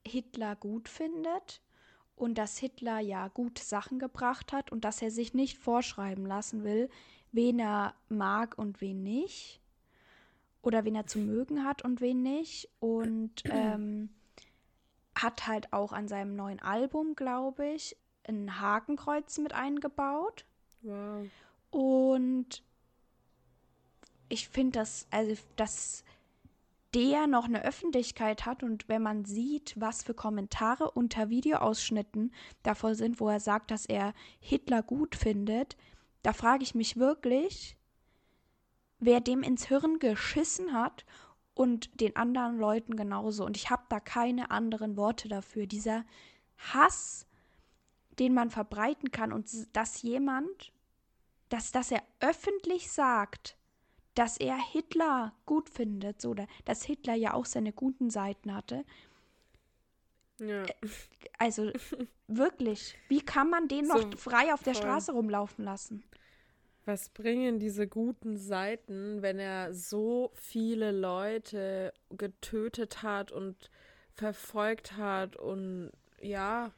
Hitler gut findet und dass Hitler ja gute Sachen gebracht hat und dass er sich nicht vorschreiben lassen will, wen er mag und wen nicht. Oder wen er zu mögen hat und wen nicht. Und (clears throat) ähm, hat halt auch an seinem neuen Album, glaube ich, ein Hakenkreuz mit eingebaut. Wow. Und ich finde das, also dass der noch eine Öffentlichkeit hat und wenn man sieht, was für Kommentare unter Videoausschnitten davor sind, wo er sagt, dass er Hitler gut findet, da frage ich mich wirklich, wer dem ins Hirn geschissen hat und den anderen Leuten genauso. Und ich habe da keine anderen Worte dafür. Dieser Hass, den man verbreiten kann und dass jemand, dass, dass er öffentlich sagt, dass er Hitler gut findet, so, dass Hitler ja auch seine guten Seiten hatte. Ja. Äh, also (laughs) wirklich, wie kann man den so, noch frei auf der voll. Straße rumlaufen lassen? Was bringen diese guten Seiten, wenn er so viele Leute getötet hat und verfolgt hat und ja,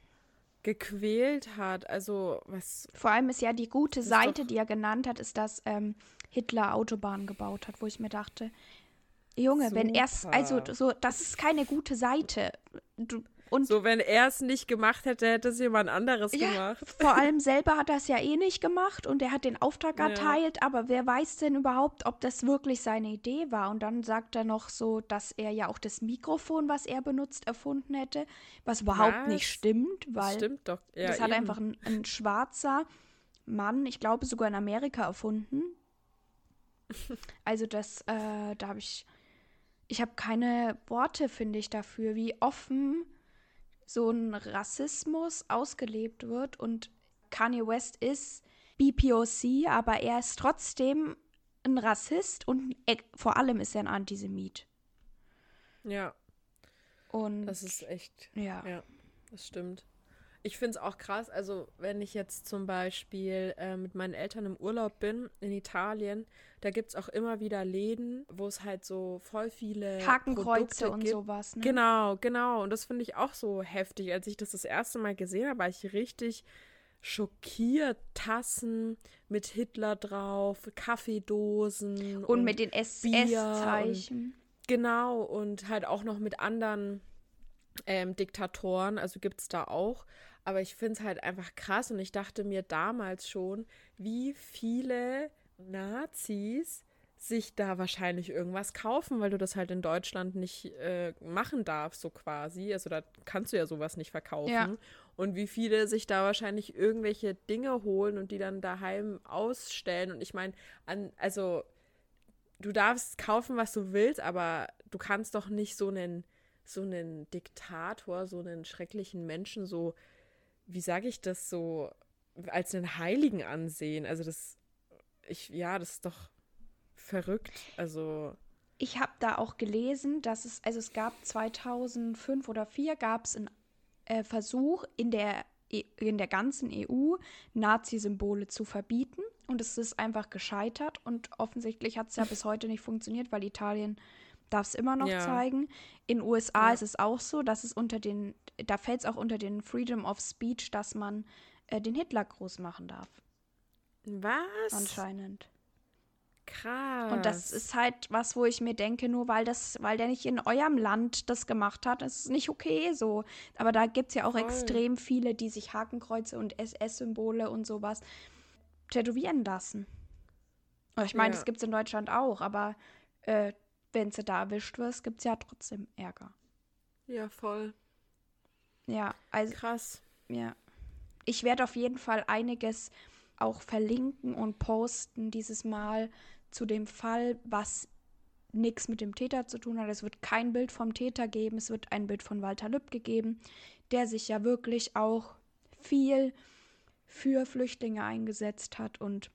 gequält hat? Also, was. Vor allem ist ja die gute Seite, die er genannt hat, ist, dass ähm, Hitler Autobahnen gebaut hat, wo ich mir dachte, Junge, Super. wenn er es, also so, das ist keine gute Seite. Du, und so, wenn er es nicht gemacht hätte, hätte es jemand anderes ja, gemacht. Vor (laughs) allem selber hat er es ja eh nicht gemacht und er hat den Auftrag ja. erteilt, aber wer weiß denn überhaupt, ob das wirklich seine Idee war? Und dann sagt er noch so, dass er ja auch das Mikrofon, was er benutzt, erfunden hätte, was überhaupt was? nicht stimmt, weil das stimmt doch. Ja, das hat eben. einfach ein, ein schwarzer Mann, ich glaube sogar in Amerika erfunden. Also das, äh, da habe ich, ich habe keine Worte, finde ich, dafür, wie offen so ein Rassismus ausgelebt wird. Und Kanye West ist BPOC, aber er ist trotzdem ein Rassist und er, vor allem ist er ein Antisemit. Ja. Und das ist echt. Ja. Ja, das stimmt. Ich finde es auch krass, also wenn ich jetzt zum Beispiel äh, mit meinen Eltern im Urlaub bin in Italien, da gibt es auch immer wieder Läden, wo es halt so voll viele Hakenkreuze und gibt. sowas. Ne? Genau, genau. Und das finde ich auch so heftig. Als ich das das erste Mal gesehen habe, war ich richtig schockiert. Tassen mit Hitler drauf, Kaffeedosen. Und, und mit den SS-Zeichen. Genau, und halt auch noch mit anderen ähm, Diktatoren, also gibt es da auch. Aber ich finde es halt einfach krass und ich dachte mir damals schon, wie viele Nazis sich da wahrscheinlich irgendwas kaufen, weil du das halt in Deutschland nicht äh, machen darfst, so quasi. Also da kannst du ja sowas nicht verkaufen. Ja. Und wie viele sich da wahrscheinlich irgendwelche Dinge holen und die dann daheim ausstellen. Und ich meine, also du darfst kaufen, was du willst, aber du kannst doch nicht so einen, so einen Diktator, so einen schrecklichen Menschen so wie sage ich das so, als einen Heiligen ansehen. Also das, ich, ja, das ist doch verrückt. Also. Ich habe da auch gelesen, dass es, also es gab 2005 oder 2004 gab es einen äh, Versuch in der, e, in der ganzen EU Nazi-Symbole zu verbieten und es ist einfach gescheitert und offensichtlich hat es ja bis heute nicht funktioniert, weil Italien darf es immer noch ja. zeigen. In USA ja. ist es auch so, dass es unter den, da fällt es auch unter den Freedom of Speech, dass man äh, den Hitler groß machen darf. Was? Anscheinend. Krass. Und das ist halt was, wo ich mir denke, nur weil das, weil der nicht in eurem Land das gemacht hat, ist nicht okay so. Aber da gibt es ja auch Voll. extrem viele, die sich Hakenkreuze und SS-Symbole und sowas tätowieren lassen. Ich meine, ja. das gibt es in Deutschland auch, aber äh, wenn du da erwischt wirst, gibt es ja trotzdem Ärger. Ja, voll. Ja, also. Krass. Ja. Ich werde auf jeden Fall einiges auch verlinken und posten dieses Mal zu dem Fall, was nichts mit dem Täter zu tun hat. Es wird kein Bild vom Täter geben, es wird ein Bild von Walter Lübcke geben, der sich ja wirklich auch viel für Flüchtlinge eingesetzt hat und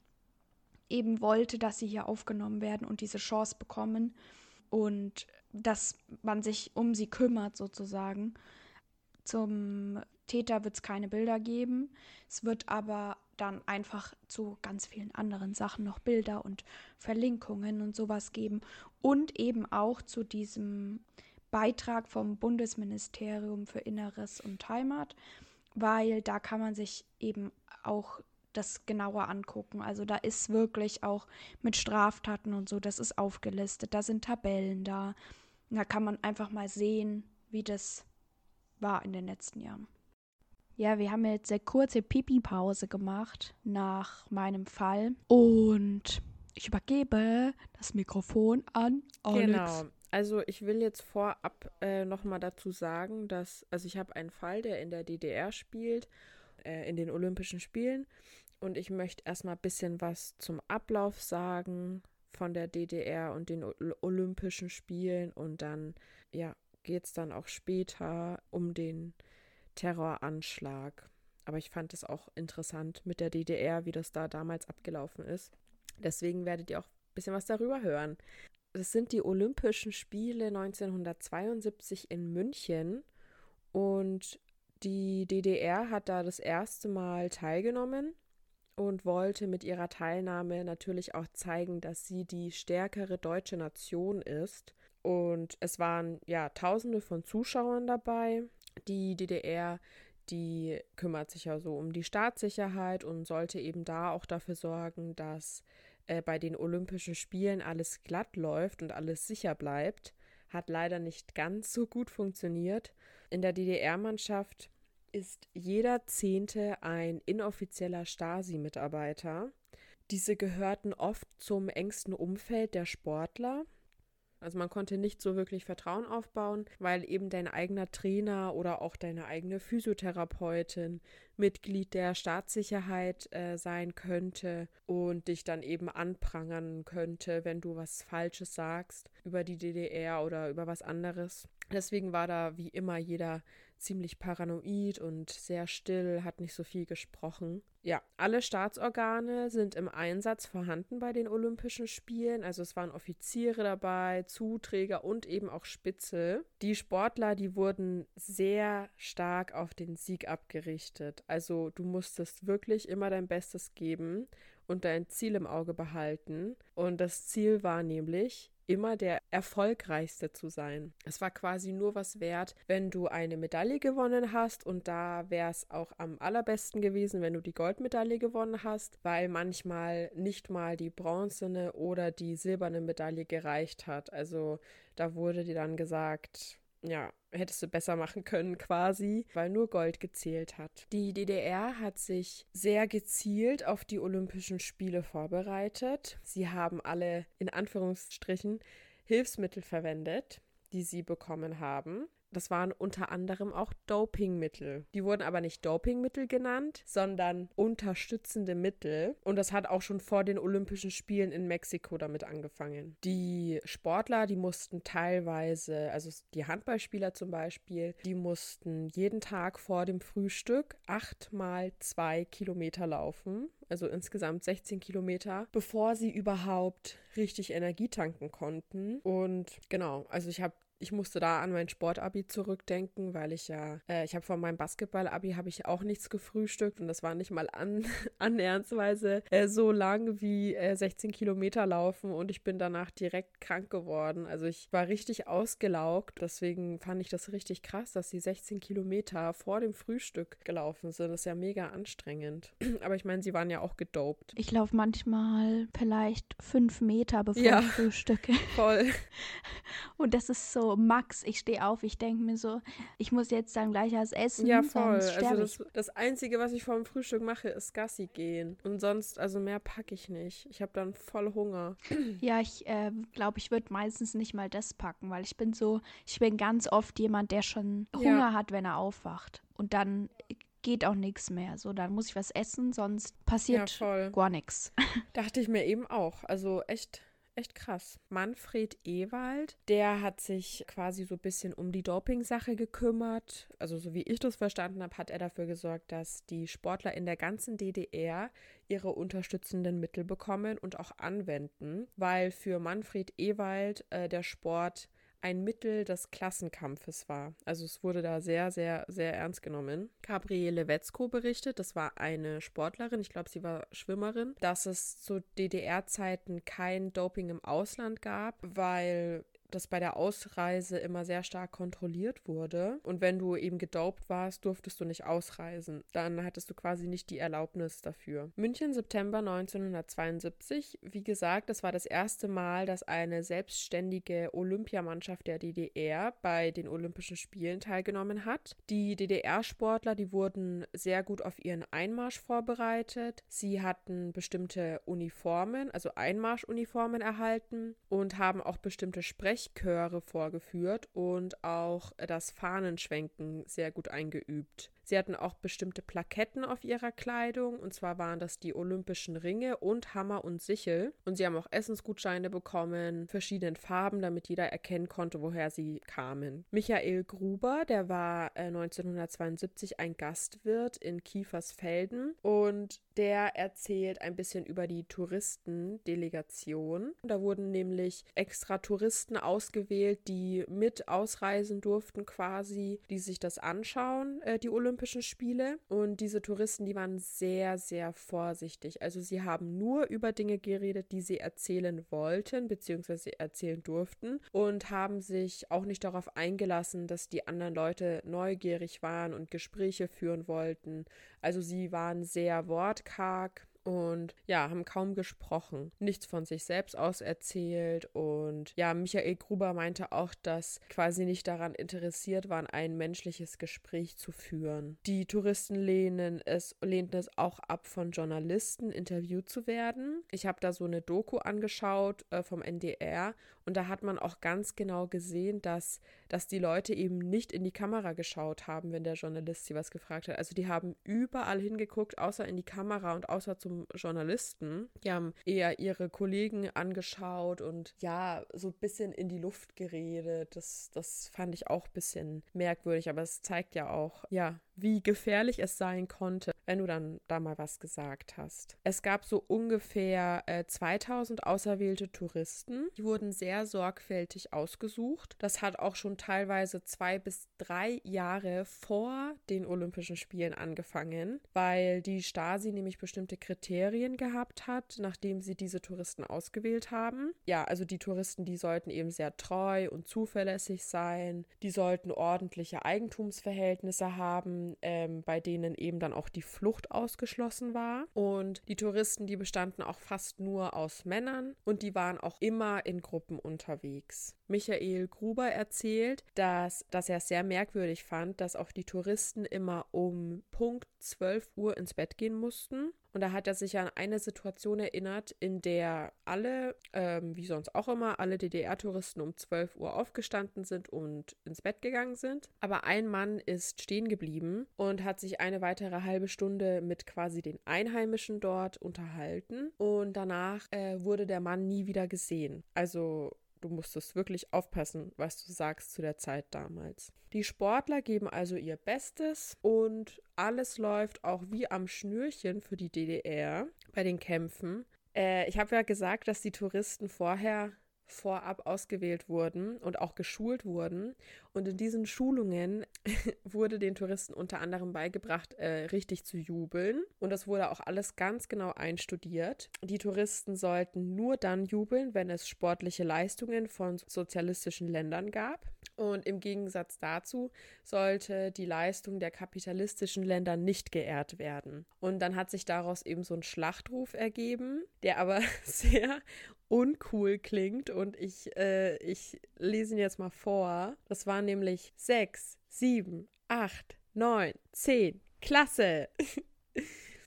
eben wollte, dass sie hier aufgenommen werden und diese Chance bekommen und dass man sich um sie kümmert sozusagen. Zum Täter wird es keine Bilder geben. Es wird aber dann einfach zu ganz vielen anderen Sachen noch Bilder und Verlinkungen und sowas geben. Und eben auch zu diesem Beitrag vom Bundesministerium für Inneres und Heimat, weil da kann man sich eben auch das genauer angucken. Also da ist wirklich auch mit Straftaten und so, das ist aufgelistet, da sind Tabellen da. Da kann man einfach mal sehen, wie das war in den letzten Jahren. Ja, wir haben jetzt eine kurze Pipi-Pause gemacht nach meinem Fall und ich übergebe das Mikrofon an Alex. Genau. Also ich will jetzt vorab äh, nochmal dazu sagen, dass, also ich habe einen Fall, der in der DDR spielt, äh, in den Olympischen Spielen. Und ich möchte erstmal ein bisschen was zum Ablauf sagen von der DDR und den Olympischen Spielen. Und dann, ja, geht es dann auch später um den Terroranschlag. Aber ich fand es auch interessant mit der DDR, wie das da damals abgelaufen ist. Deswegen werdet ihr auch ein bisschen was darüber hören. Das sind die Olympischen Spiele 1972 in München und die DDR hat da das erste Mal teilgenommen und wollte mit ihrer Teilnahme natürlich auch zeigen, dass sie die stärkere deutsche Nation ist. Und es waren ja Tausende von Zuschauern dabei. Die DDR, die kümmert sich ja so um die Staatssicherheit und sollte eben da auch dafür sorgen, dass äh, bei den Olympischen Spielen alles glatt läuft und alles sicher bleibt, hat leider nicht ganz so gut funktioniert. In der DDR-Mannschaft ist jeder Zehnte ein inoffizieller Stasi-Mitarbeiter. Diese gehörten oft zum engsten Umfeld der Sportler also man konnte nicht so wirklich Vertrauen aufbauen, weil eben dein eigener Trainer oder auch deine eigene Physiotherapeutin Mitglied der Staatssicherheit äh, sein könnte und dich dann eben anprangern könnte, wenn du was Falsches sagst über die DDR oder über was anderes. Deswegen war da wie immer jeder ziemlich paranoid und sehr still, hat nicht so viel gesprochen. Ja, alle Staatsorgane sind im Einsatz vorhanden bei den Olympischen Spielen. Also es waren Offiziere dabei, Zuträger und eben auch Spitzel. Die Sportler, die wurden sehr stark auf den Sieg abgerichtet. Also du musstest wirklich immer dein Bestes geben und dein Ziel im Auge behalten. Und das Ziel war nämlich, immer der erfolgreichste zu sein. Es war quasi nur was wert, wenn du eine Medaille gewonnen hast und da wäre es auch am allerbesten gewesen, wenn du die Goldmedaille gewonnen hast, weil manchmal nicht mal die bronzene oder die silberne Medaille gereicht hat. Also da wurde dir dann gesagt, ja, hättest du besser machen können quasi, weil nur Gold gezählt hat. Die DDR hat sich sehr gezielt auf die Olympischen Spiele vorbereitet. Sie haben alle in Anführungsstrichen Hilfsmittel verwendet, die sie bekommen haben. Das waren unter anderem auch Dopingmittel. Die wurden aber nicht Dopingmittel genannt, sondern unterstützende Mittel. Und das hat auch schon vor den Olympischen Spielen in Mexiko damit angefangen. Die Sportler, die mussten teilweise, also die Handballspieler zum Beispiel, die mussten jeden Tag vor dem Frühstück acht mal zwei Kilometer laufen also insgesamt 16 Kilometer, bevor sie überhaupt richtig Energie tanken konnten. Und genau, also ich habe ich musste da an mein Sportabi zurückdenken, weil ich ja, äh, ich habe von meinem Basketballabi habe ich auch nichts gefrühstückt und das war nicht mal an, (laughs) annähernsweise äh, so lang wie äh, 16 Kilometer laufen und ich bin danach direkt krank geworden. Also ich war richtig ausgelaugt, deswegen fand ich das richtig krass, dass sie 16 Kilometer vor dem Frühstück gelaufen sind. Das ist ja mega anstrengend. (clears throat) Aber ich meine, sie waren ja auch gedopt. Ich laufe manchmal vielleicht fünf Meter bevor ja, ich frühstücke. Voll. (laughs) Und das ist so Max, ich stehe auf, ich denke mir so, ich muss jetzt dann gleich was essen. Ja, voll. also das, das, Einzige, was ich vor dem Frühstück mache, ist Gassi gehen. Und sonst, also mehr packe ich nicht. Ich habe dann voll Hunger. (clears throat) Ja, ich äh, glaube, ich würde meistens nicht mal das packen, weil ich bin so, ich bin ganz oft jemand, der schon Hunger ja. hat, wenn er aufwacht. Und dann geht auch nichts mehr. So, dann muss ich was essen, sonst passiert ja, gar nichts. (laughs) Dachte ich mir eben auch. Also echt echt krass. Manfred Ewald, der hat sich quasi so ein bisschen um die Doping-Sache gekümmert. Also so wie ich das verstanden habe, hat er dafür gesorgt, dass die Sportler in der ganzen DDR ihre unterstützenden Mittel bekommen und auch anwenden, weil für Manfred Ewald äh, der Sport ein Mittel des Klassenkampfes war. Also es wurde da sehr, sehr, sehr ernst genommen. Gabriele Wetzko berichtet, das war eine Sportlerin, ich glaube, sie war Schwimmerin, dass es zu DDR-Zeiten kein Doping im Ausland gab, weil das bei der Ausreise immer sehr stark kontrolliert wurde. Und wenn du eben gedopt warst, durftest du nicht ausreisen. Dann hattest du quasi nicht die Erlaubnis dafür. München, September 1972. Wie gesagt, das war das erste Mal, dass eine selbstständige Olympiamannschaft der DDR bei den Olympischen Spielen teilgenommen hat. Die DDR-Sportler, die wurden sehr gut auf ihren Einmarsch vorbereitet. Sie hatten bestimmte Uniformen, also Einmarschuniformen erhalten und haben auch bestimmte Sprechchöre vorgeführt und auch das Fahnenschwenken sehr gut eingeübt. Sie hatten auch bestimmte Plaketten auf ihrer Kleidung, und zwar waren das die Olympischen Ringe und Hammer und Sichel. Und sie haben auch Essensgutscheine bekommen, verschiedenen Farben, damit jeder erkennen konnte, woher sie kamen. Michael Gruber, der war äh, 1972 ein Gastwirt in Kiefersfelden und der erzählt ein bisschen über die Touristendelegation. Da wurden nämlich extra Touristen ausgewählt, die mit ausreisen durften quasi, die sich das anschauen, äh, die Olympischen Olympischen Spiele. Und diese Touristen, die waren sehr, sehr vorsichtig. Also sie haben nur über Dinge geredet, die sie erzählen wollten, beziehungsweise erzählen durften. Und haben sich auch nicht darauf eingelassen, dass die anderen Leute neugierig waren und Gespräche führen wollten. Also sie waren sehr wortkarg und ja, haben kaum gesprochen, nichts von sich selbst aus erzählt und ja, Michael Gruber meinte auch, dass quasi nicht daran interessiert waren, ein menschliches Gespräch zu führen. Die Touristen lehnen es, lehnten es auch ab, von Journalisten interviewt zu werden. Ich habe da so eine Doku angeschaut äh, vom NDR und da hat man auch ganz genau gesehen, dass, dass die Leute eben nicht in die Kamera geschaut haben, wenn der Journalist sie was gefragt hat. Also die haben überall hingeguckt, außer in die Kamera und außer zum Journalisten. Die haben eher ihre Kollegen angeschaut und ja, so ein bisschen in die Luft geredet. Das, das fand ich auch ein bisschen merkwürdig, aber es zeigt ja auch, ja, wie gefährlich es sein konnte, wenn du dann da mal was gesagt hast. Es gab so ungefähr äh, 2000 auserwählte Touristen. Die wurden sehr sorgfältig ausgesucht. Das hat auch schon teilweise zwei bis drei Jahre vor den Olympischen Spielen angefangen, weil die Stasi nämlich bestimmte Kriterien gehabt hat, nachdem sie diese Touristen ausgewählt haben. Ja, also die Touristen, die sollten eben sehr treu und zuverlässig sein. Die sollten ordentliche Eigentumsverhältnisse haben ähm, bei denen eben dann auch die Flucht ausgeschlossen war. Und die Touristen, die bestanden auch fast nur aus Männern und die waren auch immer in Gruppen unterwegs. Michael Gruber erzählt, dass, dass er es sehr merkwürdig fand, dass auch die Touristen immer um Punkt 12 Uhr ins Bett gehen mussten und da hat er sich an eine Situation erinnert, in der alle, ähm, wie sonst auch immer, alle DDR-Touristen um 12 Uhr aufgestanden sind und ins Bett gegangen sind. Aber ein Mann ist stehen geblieben und hat sich eine weitere halbe Stunde mit quasi den Einheimischen dort unterhalten. Und danach äh, wurde der Mann nie wieder gesehen. Also Du musstest wirklich aufpassen, was du sagst zu der Zeit damals. Die Sportler geben also ihr Bestes und alles läuft auch wie am Schnürchen für die DDR bei den Kämpfen. Äh, ich habe ja gesagt, dass die Touristen vorher vorab ausgewählt wurden und auch geschult wurden. Und in diesen Schulungen (laughs) wurde den Touristen unter anderem beigebracht, äh, richtig zu jubeln. Und das wurde auch alles ganz genau einstudiert. Die Touristen sollten nur dann jubeln, wenn es sportliche Leistungen von sozialistischen Ländern gab. Und im Gegensatz dazu sollte die Leistung der kapitalistischen Länder nicht geehrt werden. Und dann hat sich daraus eben so ein Schlachtruf ergeben, der aber (laughs) sehr uncool klingt. Und ich, äh, ich lese ihn jetzt mal vor. Das war nämlich 6, 7, 8, 9, 10. Klasse! (laughs)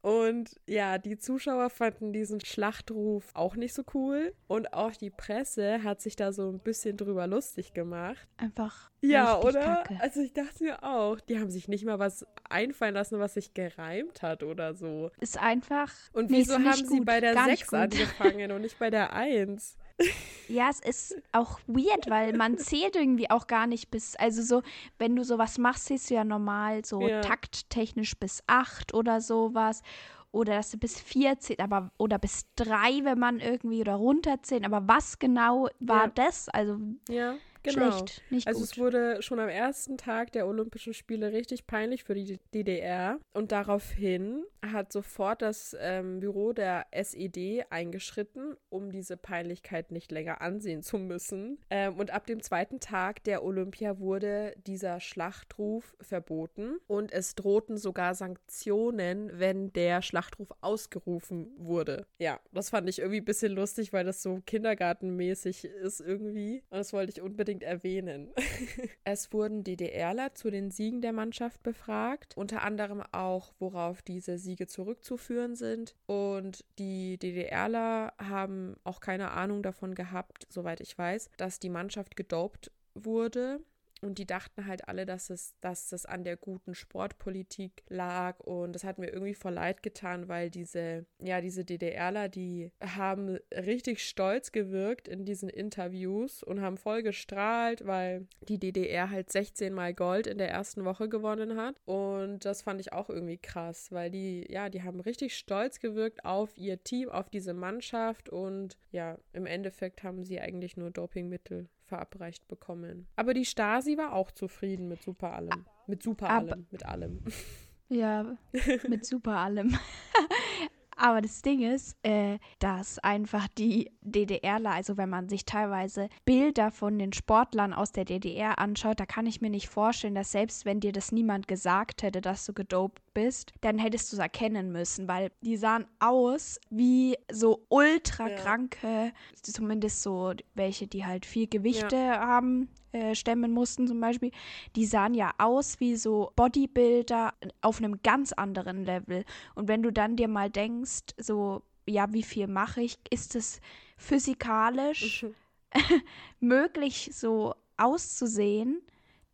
Und ja, die Zuschauer fanden diesen Schlachtruf auch nicht so cool. Und auch die Presse hat sich da so ein bisschen drüber lustig gemacht. Einfach. Ja, oder? Kacke. Also ich dachte mir auch, die haben sich nicht mal was einfallen lassen, was sich gereimt hat oder so. Ist einfach. Und wieso haben sie gut, bei der 6 angefangen und nicht bei der 1? (laughs) Ja, es ist auch weird, weil man (laughs) zählt irgendwie auch gar nicht bis, also so, wenn du sowas machst, siehst du ja normal so ja. takttechnisch bis acht oder sowas. Oder dass du bis vier zählt, aber oder bis drei, wenn man irgendwie oder runterzählt. Aber was genau war ja. das? Also ja. Genau. Schlecht, nicht also gut. es wurde schon am ersten Tag der Olympischen Spiele richtig peinlich für die DDR und daraufhin hat sofort das ähm, Büro der SED eingeschritten, um diese Peinlichkeit nicht länger ansehen zu müssen. Ähm, und ab dem zweiten Tag der Olympia wurde dieser Schlachtruf verboten und es drohten sogar Sanktionen, wenn der Schlachtruf ausgerufen wurde. Ja, das fand ich irgendwie ein bisschen lustig, weil das so kindergartenmäßig ist irgendwie. Und das wollte ich unbedingt erwähnen. (laughs) es wurden DDRler zu den Siegen der Mannschaft befragt, unter anderem auch, worauf diese Siege zurückzuführen sind. Und die DDRler haben auch keine Ahnung davon gehabt, soweit ich weiß, dass die Mannschaft gedopt wurde. Und die dachten halt alle, dass es, dass es an der guten Sportpolitik lag. Und das hat mir irgendwie voll leid getan, weil diese, ja, diese DDRler, die haben richtig stolz gewirkt in diesen Interviews und haben voll gestrahlt, weil die DDR halt 16 Mal Gold in der ersten Woche gewonnen hat. Und das fand ich auch irgendwie krass, weil die, ja, die haben richtig stolz gewirkt auf ihr Team, auf diese Mannschaft. Und ja, im Endeffekt haben sie eigentlich nur Dopingmittel verabreicht bekommen. Aber die Stasi war auch zufrieden mit super allem. Mit super Aber- allem, mit allem. (laughs) Ja, mit super allem. (laughs) Aber das Ding ist, äh, dass einfach die DDRler, also wenn man sich teilweise Bilder von den Sportlern aus der DDR anschaut, da kann ich mir nicht vorstellen, dass selbst wenn dir das niemand gesagt hätte, dass du gedopt bist, dann hättest du es erkennen müssen, weil die sahen aus wie so ultra Ja. kranke, zumindest so welche, die halt viel Gewichte haben, äh, stemmen mussten zum Beispiel. Die sahen ja aus wie so Bodybuilder auf einem ganz anderen Level. Und wenn du dann dir mal denkst, so, ja, wie viel mache ich, ist es physikalisch (laughs) möglich, so auszusehen,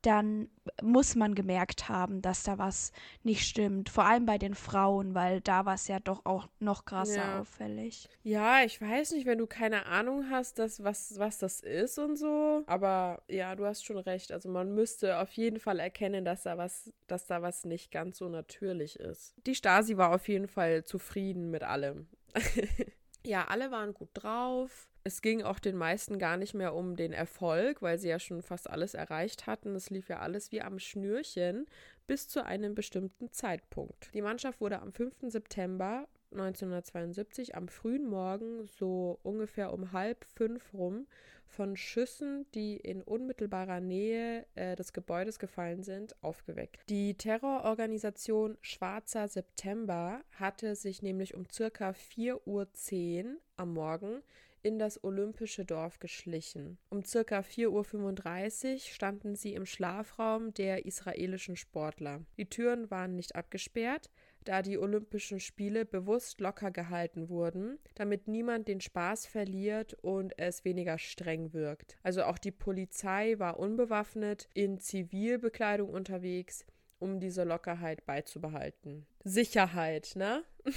dann muss man gemerkt haben, dass da was nicht stimmt. Vor allem bei den Frauen, weil da war es ja doch auch noch krasser Ja. auffällig. Ja, ich weiß nicht, wenn du keine Ahnung hast, dass, was, was das ist und so. Aber ja, du hast schon recht. Also man müsste auf jeden Fall erkennen, dass da was, dass da was nicht ganz so natürlich ist. Die Stasi war auf jeden Fall zufrieden mit allem. (laughs) ja, alle waren gut drauf. Es ging auch den meisten gar nicht mehr um den Erfolg, weil sie ja schon fast alles erreicht hatten. Es lief ja alles wie am Schnürchen bis zu einem bestimmten Zeitpunkt. Die Mannschaft wurde am 5. September 1972 am frühen Morgen so ungefähr um halb fünf rum von Schüssen, die in unmittelbarer Nähe äh, des Gebäudes gefallen sind, aufgeweckt. Die Terrororganisation Schwarzer September hatte sich nämlich um circa 4.10 Uhr am Morgen in das olympische Dorf geschlichen. Um circa 4.35 Uhr standen sie im Schlafraum der israelischen Sportler. Die Türen waren nicht abgesperrt, da die Olympischen Spiele bewusst locker gehalten wurden, damit niemand den Spaß verliert und es weniger streng wirkt. Also auch die Polizei war unbewaffnet in Zivilbekleidung unterwegs, um diese Lockerheit beizubehalten. Sicherheit, ne? (laughs)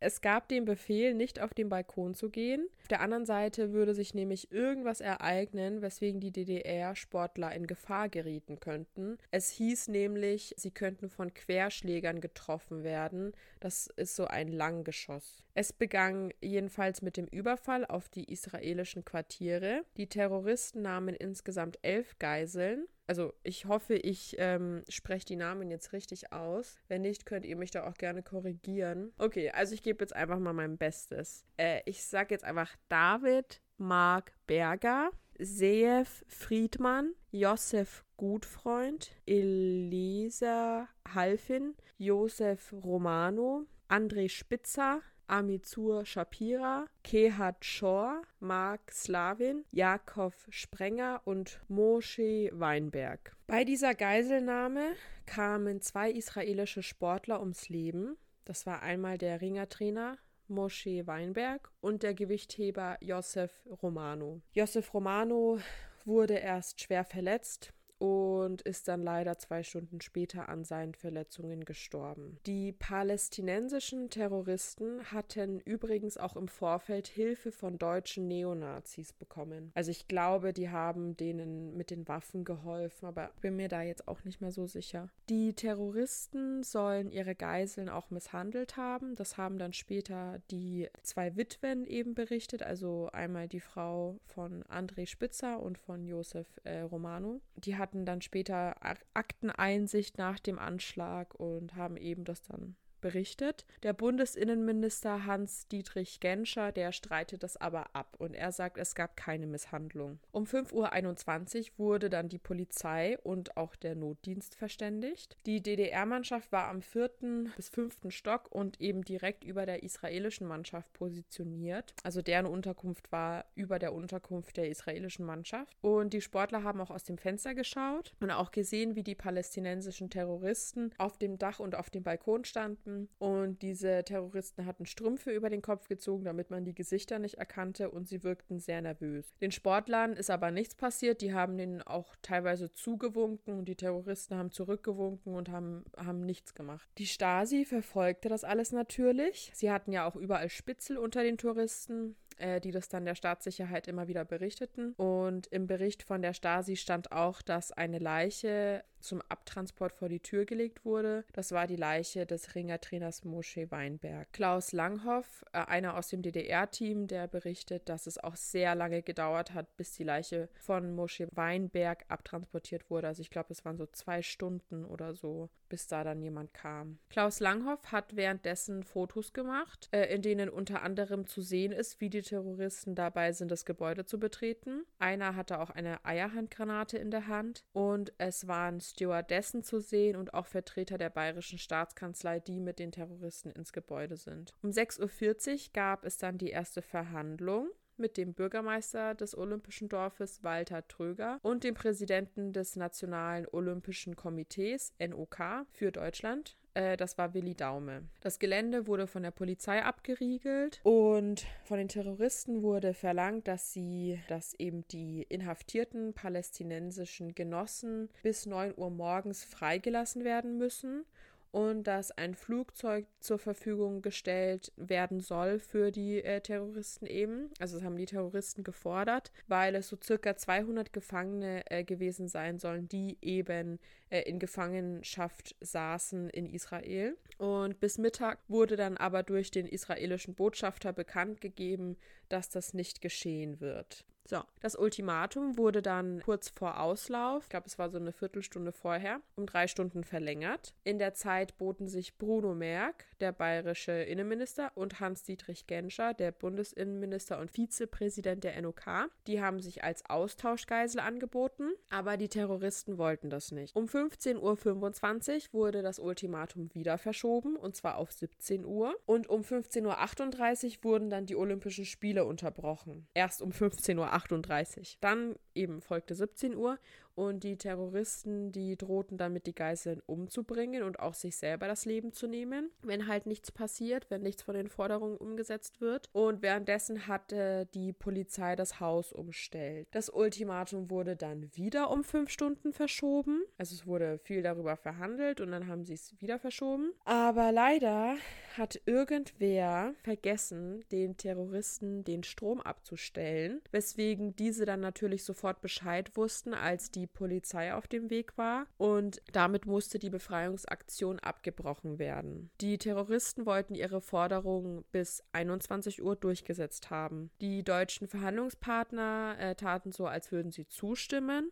es gab den Befehl, nicht auf den Balkon zu gehen. Auf der anderen Seite würde sich nämlich irgendwas ereignen, weswegen die DDR-Sportler in Gefahr gerieten könnten. Es hieß nämlich, sie könnten von Querschlägern getroffen werden. Das ist so ein Langgeschoss. Es begann jedenfalls mit dem Überfall auf die israelischen Quartiere. Die Terroristen nahmen insgesamt elf Geiseln. Also ich hoffe, ich ähm, spreche die Namen jetzt richtig aus. Wenn nicht, könnt ihr mich da auch gerne korrigieren. Okay, also ich gebe jetzt einfach mal mein Bestes. Äh, ich sage jetzt einfach David Mark Berger, Seef Friedmann, Josef Gutfreund, Elisa Halfin, Josef Romano, André Spitzer, Amitsur Shapira, Kehat Shor, Mark Slavin, Jakob Sprenger und Moshe Weinberg. Bei dieser Geiselnahme kamen zwei israelische Sportler ums Leben. Das war einmal der Ringertrainer Moshe Weinberg und der Gewichtheber Josef Romano. Josef Romano wurde erst schwer verletzt und ist dann leider zwei Stunden später an seinen Verletzungen gestorben. Die palästinensischen Terroristen hatten übrigens auch im Vorfeld Hilfe von deutschen Neonazis bekommen. Also ich glaube, die haben denen mit den Waffen geholfen, aber bin mir da jetzt auch nicht mehr so sicher. Die Terroristen sollen ihre Geiseln auch misshandelt haben. Das haben dann später die zwei Witwen eben berichtet, also einmal die Frau von André Spitzer und von Josef äh, Romano. Die hatten dann später Akteneinsicht nach dem Anschlag und haben eben das dann berichtet. Der Bundesinnenminister Hans-Dietrich Genscher, der streitet das aber ab und er sagt, es gab keine Misshandlung. Um 5.21 Uhr wurde dann die Polizei und auch der Notdienst verständigt. Die DDR-Mannschaft war am vierten bis fünften Stock und eben direkt über der israelischen Mannschaft positioniert. Also deren Unterkunft war über der Unterkunft der israelischen Mannschaft. Und die Sportler haben auch aus dem Fenster geschaut und auch gesehen, wie die palästinensischen Terroristen auf dem Dach und auf dem Balkon standen und diese Terroristen hatten Strümpfe über den Kopf gezogen, damit man die Gesichter nicht erkannte und sie wirkten sehr nervös. Den Sportlern ist aber nichts passiert, die haben denen auch teilweise zugewunken und die Terroristen haben zurückgewunken und haben, haben nichts gemacht. Die Stasi verfolgte das alles natürlich. Sie hatten ja auch überall Spitzel unter den Touristen äh, die das dann der Staatssicherheit immer wieder berichteten. Und im Bericht von der Stasi stand auch, dass eine Leiche zum Abtransport vor die Tür gelegt wurde. Das war die Leiche des Ringertrainers Moshe Weinberg. Klaus Langhoff, äh, einer aus dem DDR-Team, der berichtet, dass es auch sehr lange gedauert hat, bis die Leiche von Moshe Weinberg abtransportiert wurde. Also ich glaube, es waren so zwei Stunden oder so, bis da dann jemand kam. Klaus Langhoff hat währenddessen Fotos gemacht, äh, in denen unter anderem zu sehen ist, wie die Terroristen dabei sind, das Gebäude zu betreten. Einer hatte auch eine Eierhandgranate in der Hand und es waren Stewardessen zu sehen und auch Vertreter der bayerischen Staatskanzlei, die mit den Terroristen ins Gebäude sind. Um 6.40 Uhr gab es dann die erste Verhandlung mit dem Bürgermeister des Olympischen Dorfes Walter Tröger und dem Präsidenten des Nationalen Olympischen Komitees NOK für Deutschland. Äh, das war Willi Daume. Das Gelände wurde von der Polizei abgeriegelt und von den Terroristen wurde verlangt, dass sie, dass eben die inhaftierten palästinensischen Genossen bis 9 Uhr morgens freigelassen werden müssen und dass ein Flugzeug zur Verfügung gestellt werden soll für die äh, Terroristen eben. Also das haben die Terroristen gefordert, weil es so circa 200 Gefangene äh, gewesen sein sollen, die eben äh, in Gefangenschaft saßen in Israel. Und bis Mittag wurde dann aber durch den israelischen Botschafter bekannt gegeben, dass das nicht geschehen wird. So, das Ultimatum wurde dann kurz vor Auslauf, ich glaube, es war so eine Viertelstunde vorher, um drei Stunden verlängert. In der Zeit boten sich Bruno Merck, der bayerische Innenminister, und Hans-Dietrich Genscher, der Bundesinnenminister und Vizepräsident der NOK. Die haben sich als Austauschgeisel angeboten, aber die Terroristen wollten das nicht. Um 15.25 Uhr wurde das Ultimatum wieder verschoben, und zwar auf 17 Uhr. Und um 15.38 Uhr wurden dann die Olympischen Spiele unterbrochen. Erst um 15.38 Uhr 38. Dann eben folgte 17 Uhr und die Terroristen, die drohten damit, die Geiseln umzubringen und auch sich selber das Leben zu nehmen, wenn halt nichts passiert, wenn nichts von den Forderungen umgesetzt wird. Und währenddessen hatte die Polizei das Haus umstellt. Das Ultimatum wurde dann wieder um fünf Stunden verschoben. Also es wurde viel darüber verhandelt und dann haben sie es wieder verschoben. Aber leider hat irgendwer vergessen, den Terroristen den Strom abzustellen, weswegen diese dann natürlich sofort Bescheid wussten, als die Polizei auf dem Weg war und damit musste die Befreiungsaktion abgebrochen werden. Die Terroristen wollten ihre Forderungen bis 21 Uhr durchgesetzt haben. Die deutschen Verhandlungspartner äh, taten so, als würden sie zustimmen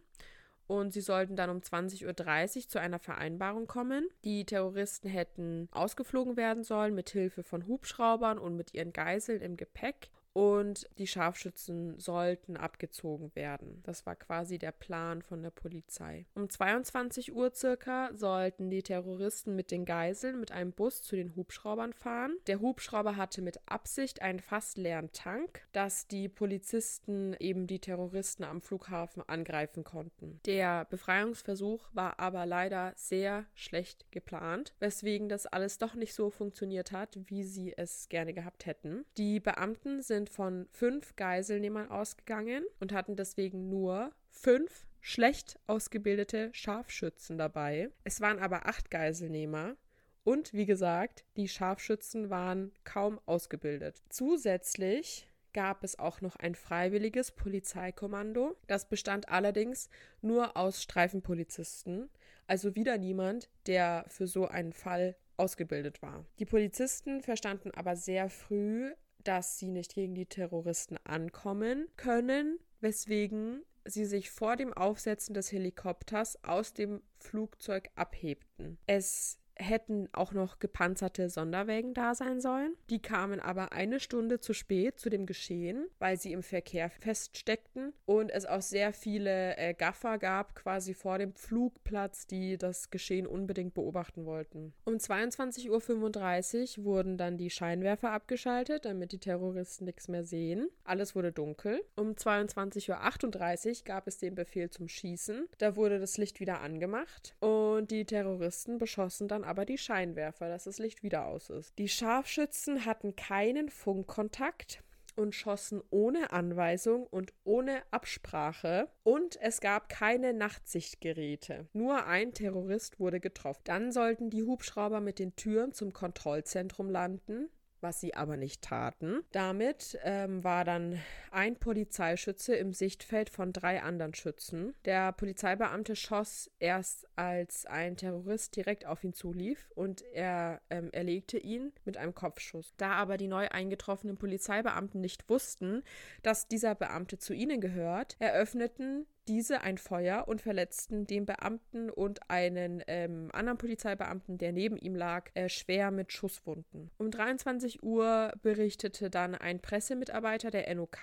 und sie sollten dann um 20.30 Uhr zu einer Vereinbarung kommen. Die Terroristen hätten ausgeflogen werden sollen mit Hilfe von Hubschraubern und mit ihren Geiseln im Gepäck und die Scharfschützen sollten abgezogen werden. Das war quasi der Plan von der Polizei. Um 22 Uhr circa sollten die Terroristen mit den Geiseln mit einem Bus zu den Hubschraubern fahren. Der Hubschrauber hatte mit Absicht einen fast leeren Tank, dass die Polizisten eben die Terroristen am Flughafen angreifen konnten. Der Befreiungsversuch war aber leider sehr schlecht geplant, weswegen das alles doch nicht so funktioniert hat, wie sie es gerne gehabt hätten. Die Beamten sind sind von fünf Geiselnehmern ausgegangen und hatten deswegen nur fünf schlecht ausgebildete Scharfschützen dabei. Es waren aber acht Geiselnehmer und wie gesagt, die Scharfschützen waren kaum ausgebildet. Zusätzlich gab es auch noch ein freiwilliges Polizeikommando. Das bestand allerdings nur aus Streifenpolizisten, also wieder niemand, der für so einen Fall ausgebildet war. Die Polizisten verstanden aber sehr früh, dass sie nicht gegen die Terroristen ankommen können, weswegen sie sich vor dem Aufsetzen des Helikopters aus dem Flugzeug abhebten. Es hätten auch noch gepanzerte Sonderwägen da sein sollen. Die kamen aber eine Stunde zu spät zu dem Geschehen, weil sie im Verkehr feststeckten und es auch sehr viele äh, Gaffer gab, quasi vor dem Flugplatz, die das Geschehen unbedingt beobachten wollten. Um 22.35 Uhr wurden dann die Scheinwerfer abgeschaltet, damit die Terroristen nichts mehr sehen. Alles wurde dunkel. Um 22.38 Uhr gab es den Befehl zum Schießen. Da wurde das Licht wieder angemacht und die Terroristen beschossen dann aber die Scheinwerfer, dass das Licht wieder aus ist. Die Scharfschützen hatten keinen Funkkontakt und schossen ohne Anweisung und ohne Absprache und es gab keine Nachtsichtgeräte. Nur ein Terrorist wurde getroffen. Dann sollten die Hubschrauber mit den Türen zum Kontrollzentrum landen was sie aber nicht taten. Damit ähm, war dann ein Polizeischütze im Sichtfeld von drei anderen Schützen. Der Polizeibeamte schoss erst, als ein Terrorist direkt auf ihn zulief und er ähm, erlegte ihn mit einem Kopfschuss. Da aber die neu eingetroffenen Polizeibeamten nicht wussten, dass dieser Beamte zu ihnen gehört, eröffneten diese ein Feuer und verletzten den Beamten und einen ähm, anderen Polizeibeamten, der neben ihm lag, äh, schwer mit Schusswunden. Um 23 Uhr berichtete dann ein Pressemitarbeiter der NOK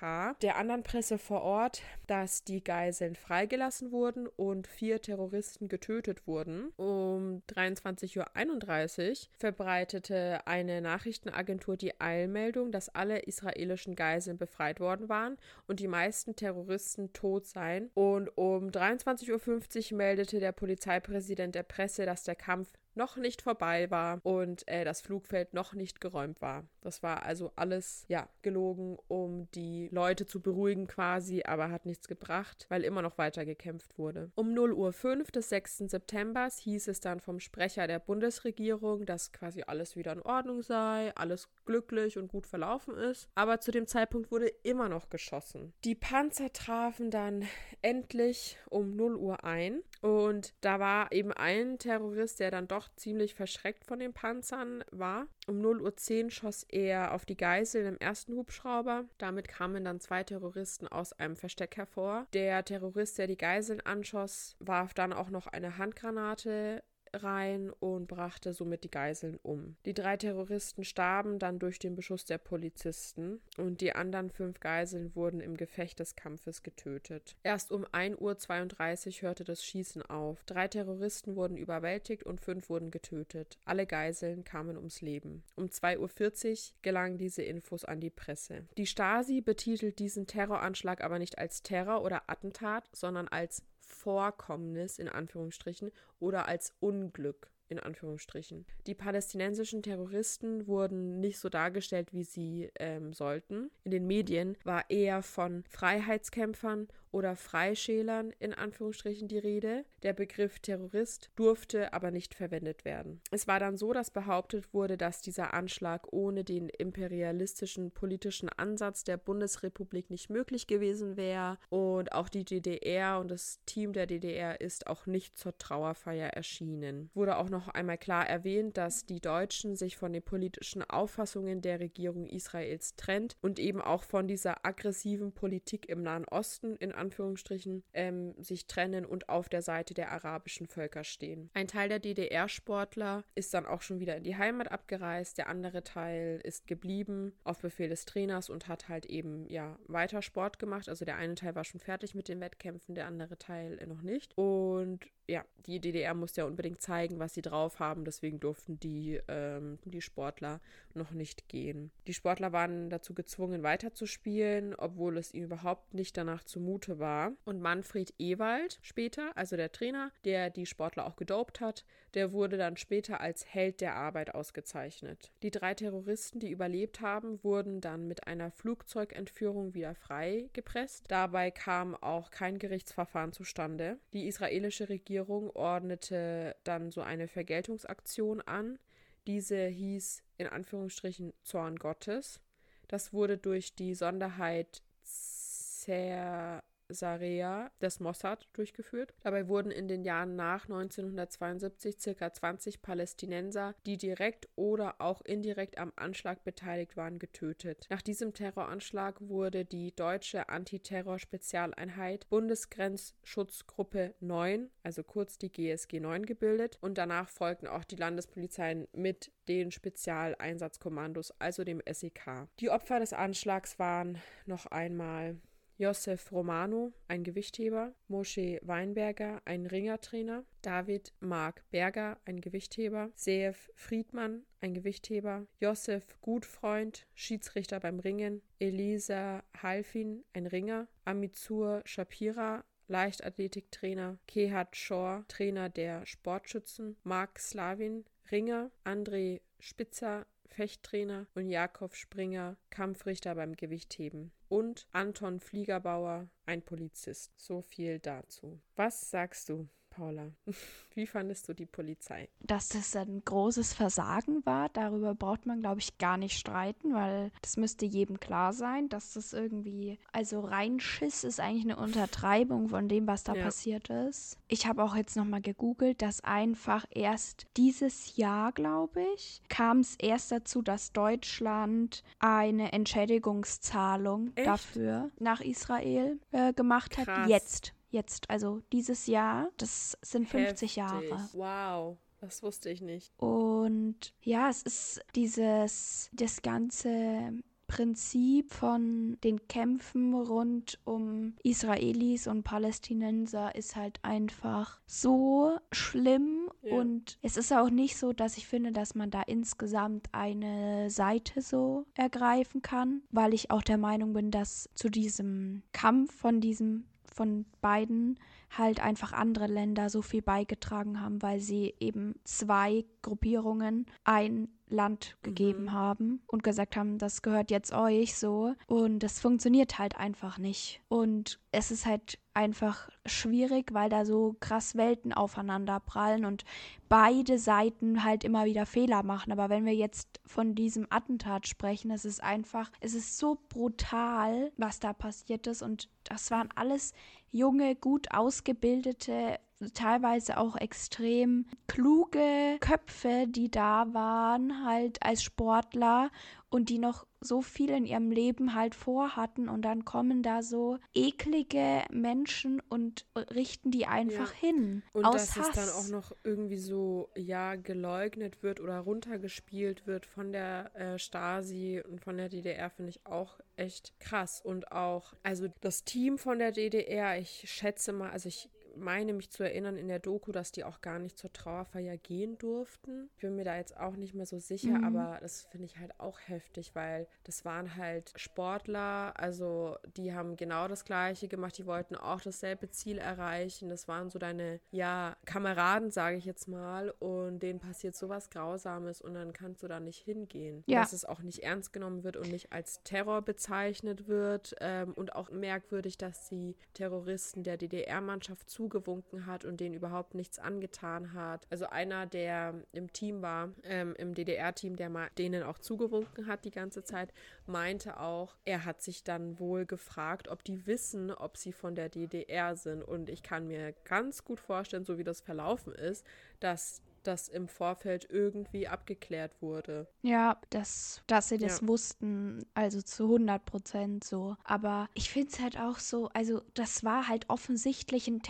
der anderen Presse vor Ort, dass die Geiseln freigelassen wurden und vier Terroristen getötet wurden. Um 23.31 Uhr verbreitete eine Nachrichtenagentur die Eilmeldung, dass alle israelischen Geiseln befreit worden waren und die meisten Terroristen tot seien. Und und um 23.50 Uhr meldete der Polizeipräsident der Presse, dass der Kampf noch nicht vorbei war und äh, das Flugfeld noch nicht geräumt war. Das war also alles, ja, gelogen, um die Leute zu beruhigen quasi, aber hat nichts gebracht, weil immer noch weiter gekämpft wurde. Um 0 Uhr 5 des 6. September hieß es dann vom Sprecher der Bundesregierung, dass quasi alles wieder in Ordnung sei, alles glücklich und gut verlaufen ist. Aber zu dem Zeitpunkt wurde immer noch geschossen. Die Panzer trafen dann endlich um 0 Uhr ein und da war eben ein Terrorist, der dann doch doch ziemlich verschreckt von den Panzern war. Um 0.10 Uhr schoss er auf die Geiseln im ersten Hubschrauber. Damit kamen dann zwei Terroristen aus einem Versteck hervor. Der Terrorist, der die Geiseln anschoss, warf dann auch noch eine Handgranate rein und brachte somit die Geiseln um. Die drei Terroristen starben dann durch den Beschuss der Polizisten und die anderen fünf Geiseln wurden im Gefecht des Kampfes getötet. Erst um 1.32 Uhr hörte das Schießen auf. Drei Terroristen wurden überwältigt und fünf wurden getötet. Alle Geiseln kamen ums Leben. Um 2.40 Uhr gelangen diese Infos an die Presse. Die Stasi betitelt diesen Terroranschlag aber nicht als Terror oder Attentat, sondern als Vorkommnis in Anführungsstrichen oder als Unglück in Anführungsstrichen. Die palästinensischen Terroristen wurden nicht so dargestellt, wie sie ähm, sollten. In den Medien war eher von Freiheitskämpfern oder Freischälern in Anführungsstrichen die Rede. Der Begriff Terrorist durfte aber nicht verwendet werden. Es war dann so, dass behauptet wurde, dass dieser Anschlag ohne den imperialistischen politischen Ansatz der Bundesrepublik nicht möglich gewesen wäre und auch die DDR und das Team der DDR ist auch nicht zur Trauerfeier erschienen. Wurde auch noch einmal klar erwähnt, dass die Deutschen sich von den politischen Auffassungen der Regierung Israels trennt und eben auch von dieser aggressiven Politik im Nahen Osten in Anführungsstrichen, ähm, sich trennen und auf der Seite der arabischen Völker stehen. Ein Teil der DDR-Sportler ist dann auch schon wieder in die Heimat abgereist, der andere Teil ist geblieben auf Befehl des Trainers und hat halt eben ja weiter Sport gemacht. Also der eine Teil war schon fertig mit den Wettkämpfen, der andere Teil noch nicht. Und ja, die DDR musste ja unbedingt zeigen, was sie drauf haben. Deswegen durften die, ähm, die Sportler noch nicht gehen. Die Sportler waren dazu gezwungen, weiterzuspielen, obwohl es ihnen überhaupt nicht danach zumute war. Und Manfred Ewald später, also der Trainer, der die Sportler auch gedopt hat, der wurde dann später als Held der Arbeit ausgezeichnet. Die drei Terroristen, die überlebt haben, wurden dann mit einer Flugzeugentführung wieder freigepresst. Dabei kam auch kein Gerichtsverfahren zustande. Die israelische Regierung ordnete dann so eine Vergeltungsaktion an. Diese hieß in Anführungsstrichen Zorn Gottes. Das wurde durch die Sonderheit Zer Sarea des Mossad durchgeführt. Dabei wurden in den Jahren nach 1972 ca. 20 Palästinenser, die direkt oder auch indirekt am Anschlag beteiligt waren, getötet. Nach diesem Terroranschlag wurde die deutsche Antiterror-Spezialeinheit Bundesgrenzschutzgruppe 9, also kurz die GSG 9, gebildet und danach folgten auch die Landespolizeien mit den Spezialeinsatzkommandos, also dem SEK. Die Opfer des Anschlags waren noch einmal Josef Romano, ein Gewichtheber, Moshe Weinberger, ein Ringertrainer, David Mark Berger, ein Gewichtheber, Seef Friedmann, ein Gewichtheber, Josef Gutfreund, Schiedsrichter beim Ringen, Elisa Halfin, ein Ringer, Amitsur Shapira, Leichtathletiktrainer, Kehat Shore, Trainer der Sportschützen, Mark Slavin, Ringer, André Spitzer, Fechttrainer und Jakob Springer, Kampfrichter beim Gewichtheben. Und Anton Fliegerbauer, ein Polizist. So viel dazu. Was sagst du? Paula, (laughs) wie fandest du die Polizei? Dass das ein großes Versagen war, darüber braucht man, glaube ich, gar nicht streiten, weil das müsste jedem klar sein, dass das irgendwie, also Reinschiss ist eigentlich eine Untertreibung von dem, was da ja. passiert ist. Ich habe auch jetzt nochmal gegoogelt, dass einfach erst dieses Jahr, glaube ich, kam es erst dazu, dass Deutschland eine Entschädigungszahlung Echt? dafür nach Israel äh, gemacht Krass. hat. Jetzt jetzt, also dieses Jahr. Das sind 50 Heftig. Jahre. Wow. Das wusste ich nicht. Und ja, es ist dieses, das ganze Prinzip von den Kämpfen rund um Israelis und Palästinenser ist halt einfach so schlimm ja. und es ist auch nicht so, dass ich finde, dass man da insgesamt eine Seite so ergreifen kann, weil ich auch der Meinung bin, dass zu diesem Kampf von diesem von beiden halt einfach andere Länder so viel beigetragen haben, weil sie eben zwei Gruppierungen ein Land gegeben mhm. haben und gesagt haben, das gehört jetzt euch so. Und das funktioniert halt einfach nicht. Und es ist halt einfach schwierig, weil da so krass Welten aufeinander prallen und beide Seiten halt immer wieder Fehler machen. Aber wenn wir jetzt von diesem Attentat sprechen, es ist einfach, es ist so brutal, was da passiert ist. Und das waren alles junge, gut ausgebildete teilweise auch extrem kluge Köpfe, die da waren, halt als Sportler und die noch so viel in ihrem Leben halt vorhatten und dann kommen da so eklige Menschen und richten die einfach ja. hin. Und aus dass Hass. es dann auch noch irgendwie so, ja, geleugnet wird oder runtergespielt wird von der äh, Stasi und von der DDR, finde ich auch echt krass. Und auch, also das Team von der DDR, ich schätze mal, also ich meine mich zu erinnern in der Doku, dass die auch gar nicht zur Trauerfeier gehen durften. Ich bin mir da jetzt auch nicht mehr so sicher, mhm. aber das finde ich halt auch heftig, weil das waren halt Sportler, also die haben genau das Gleiche gemacht, die wollten auch dasselbe Ziel erreichen. Das waren so deine, ja, Kameraden, sage ich jetzt mal, und denen passiert sowas Grausames und dann kannst du da nicht hingehen. Ja. Dass es auch nicht ernst genommen wird und nicht als Terror bezeichnet wird ähm, und auch merkwürdig, dass die Terroristen der DDR-Mannschaft zu zugewunken hat und denen überhaupt nichts angetan hat. Also einer, der im Team war, ähm, im DDR-Team, der mal denen auch zugewunken hat die ganze Zeit, meinte auch, er hat sich dann wohl gefragt, ob die wissen, ob sie von der DDR sind. Und ich kann mir ganz gut vorstellen, so wie das verlaufen ist, dass das im Vorfeld irgendwie abgeklärt wurde. Ja, dass, dass sie das ja. wussten, also zu 100 Prozent so. Aber ich finde es halt auch so, also das war halt offensichtlich ein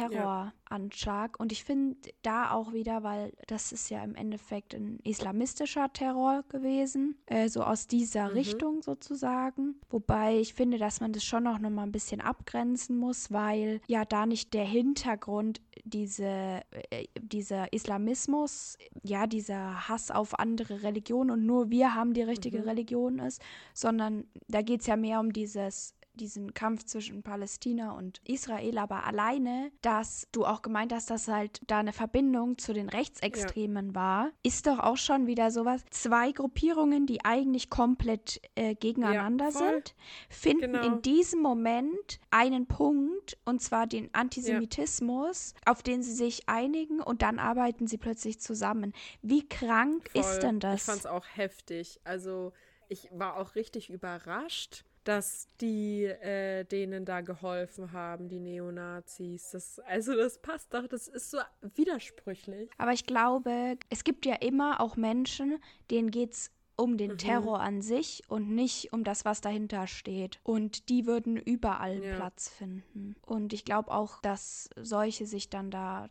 Terroranschlag. Und ich finde da auch wieder, weil das ist ja im Endeffekt ein islamistischer Terror gewesen, äh, so aus dieser mhm. Richtung sozusagen. Wobei ich finde, dass man das schon auch nochmal ein bisschen abgrenzen muss, weil ja da nicht der Hintergrund diese, äh, dieser Islamismus, ja, dieser Hass auf andere Religionen und nur wir haben die richtige mhm. Religion ist, sondern da geht es ja mehr um dieses diesen Kampf zwischen Palästina und Israel, aber alleine, dass du auch gemeint hast, dass halt da eine Verbindung zu den Rechtsextremen ja. war, ist doch auch schon wieder sowas. Zwei Gruppierungen, die eigentlich komplett äh, gegeneinander ja, sind, finden genau. in diesem Moment einen Punkt, und zwar den Antisemitismus, ja. auf den sie sich einigen und dann arbeiten sie plötzlich zusammen. Wie krank voll. ist denn das? Ich fand es auch heftig. Also ich war auch richtig überrascht dass die äh, denen da geholfen haben, die Neonazis. Das, also das passt doch, das ist so widersprüchlich. Aber ich glaube, es gibt ja immer auch Menschen, denen geht es um den mhm. Terror an sich und nicht um das, was dahinter steht. Und die würden überall ja. Platz finden. Und ich glaube auch, dass solche sich dann da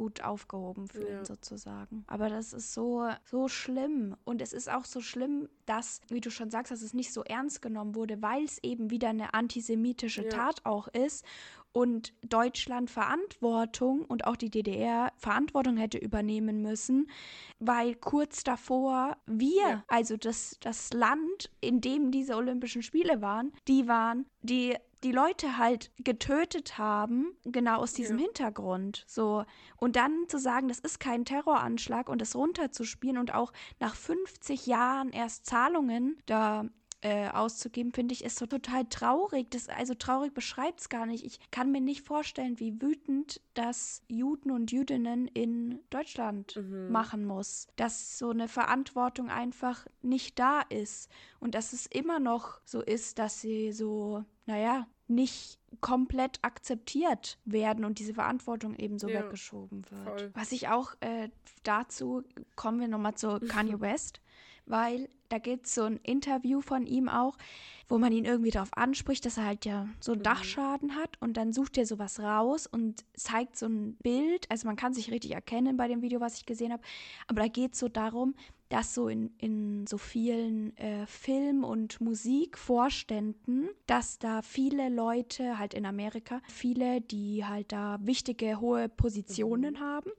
gut aufgehoben fühlen, ja. sozusagen. Aber das ist so, so schlimm. Und es ist auch so schlimm, dass, wie du schon sagst, dass es nicht so ernst genommen wurde, weil es eben wieder eine antisemitische ja. Tat auch ist und Deutschland Verantwortung und auch die DDR Verantwortung hätte übernehmen müssen, weil kurz davor wir, ja. also das, das Land, in dem diese Olympischen Spiele waren, die waren, die die Leute halt getötet haben, genau aus diesem ja. Hintergrund. So. Und dann zu sagen, das ist kein Terroranschlag und das runterzuspielen und auch nach 50 Jahren erst Zahlungen da äh, auszugeben, finde ich, ist so total traurig. Das, also traurig beschreibt es gar nicht. Ich kann mir nicht vorstellen, wie wütend das Juden und Jüdinnen in Deutschland mhm. machen muss. Dass so eine Verantwortung einfach nicht da ist. Und dass es immer noch so ist, dass sie so naja, nicht komplett akzeptiert werden und diese Verantwortung eben so ja, weggeschoben wird. Voll. Was ich auch äh, dazu, kommen wir nochmal zu Kanye (laughs) West, weil da gibt es so ein Interview von ihm auch, wo man ihn irgendwie darauf anspricht, dass er halt ja so einen mhm. Dachschaden hat und dann sucht er sowas raus und zeigt so ein Bild, also man kann sich richtig erkennen bei dem Video, was ich gesehen habe, aber da geht es so darum, dass so in, in so vielen äh, Film- und Musikvorständen, dass da viele Leute, halt in Amerika, viele, die halt da wichtige, hohe Positionen mhm. haben,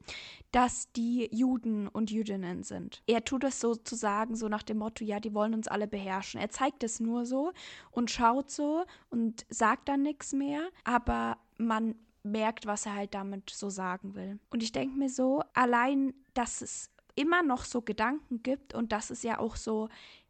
dass die Juden und Jüdinnen sind. Er tut es sozusagen so nach dem Motto, ja, die wollen uns alle beherrschen. Er zeigt es nur so und schaut so und sagt dann nichts mehr, aber man merkt, was er halt damit so sagen will. Und ich denke mir so, allein, dass es immer noch so Gedanken gibt und dass es ja auch so,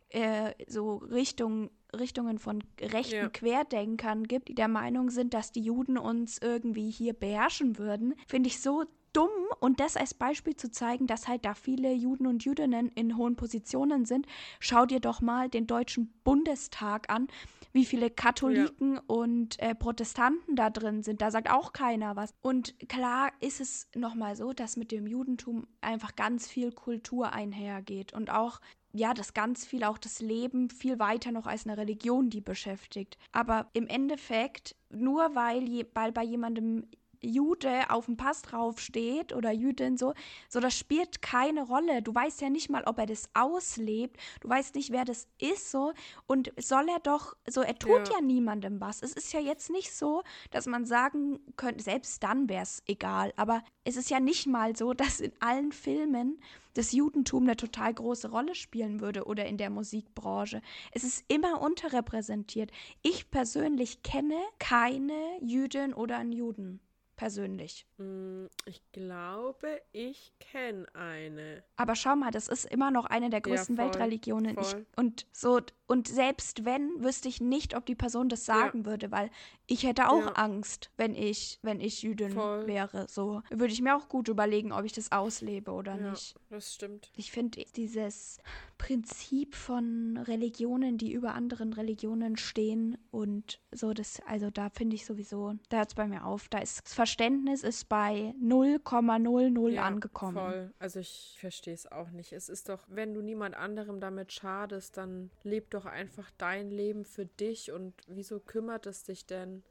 äh, so Richtung, Richtungen von rechten ja. Querdenkern gibt, die der Meinung sind, dass die Juden uns irgendwie hier beherrschen würden, finde ich so dumm und das als Beispiel zu zeigen, dass halt da viele Juden und Jüdinnen in hohen Positionen sind. Schau dir doch mal den Deutschen Bundestag an wie viele Katholiken ja. und äh, Protestanten da drin sind. Da sagt auch keiner was. Und klar ist es nochmal so, dass mit dem Judentum einfach ganz viel Kultur einhergeht und auch ja, das ganz viel, auch das Leben viel weiter noch als eine Religion, die beschäftigt. Aber im Endeffekt, nur weil, je, weil bei jemandem Jude auf dem Pass draufsteht oder Jüdin so, so das spielt keine Rolle. Du weißt ja nicht mal, ob er das auslebt. Du weißt nicht, wer das ist so und soll er doch so er tut ja, ja niemandem was. Es ist ja jetzt nicht so, dass man sagen könnte, selbst dann wäre es egal, aber es ist ja nicht mal so, dass in allen Filmen das Judentum eine total große Rolle spielen würde oder in der Musikbranche. Es ist immer unterrepräsentiert. Ich persönlich kenne keine Jüdin oder einen Juden persönlich? Mm, ich glaube, ich kenne eine. Aber schau mal, das ist immer noch eine der größten ja, voll, Weltreligionen. Ich, und so und selbst wenn, wüsste ich nicht, ob die Person das sagen ja. würde, weil ich hätte auch ja. Angst, wenn ich, wenn ich Jüdin Voll. wäre. So würde ich mir auch gut überlegen, ob ich das auslebe oder nicht. Das stimmt. Ich finde dieses Prinzip von Religionen, die über anderen Religionen stehen und so, das, also da finde ich sowieso, da hört es bei mir auf. Da ist das Verständnis ist bei 0,00 ja, angekommen. Voll. Also ich verstehe es auch nicht. Es ist doch, wenn du niemand anderem damit schadest, dann leb doch einfach dein Leben für dich und wieso kümmert es dich denn,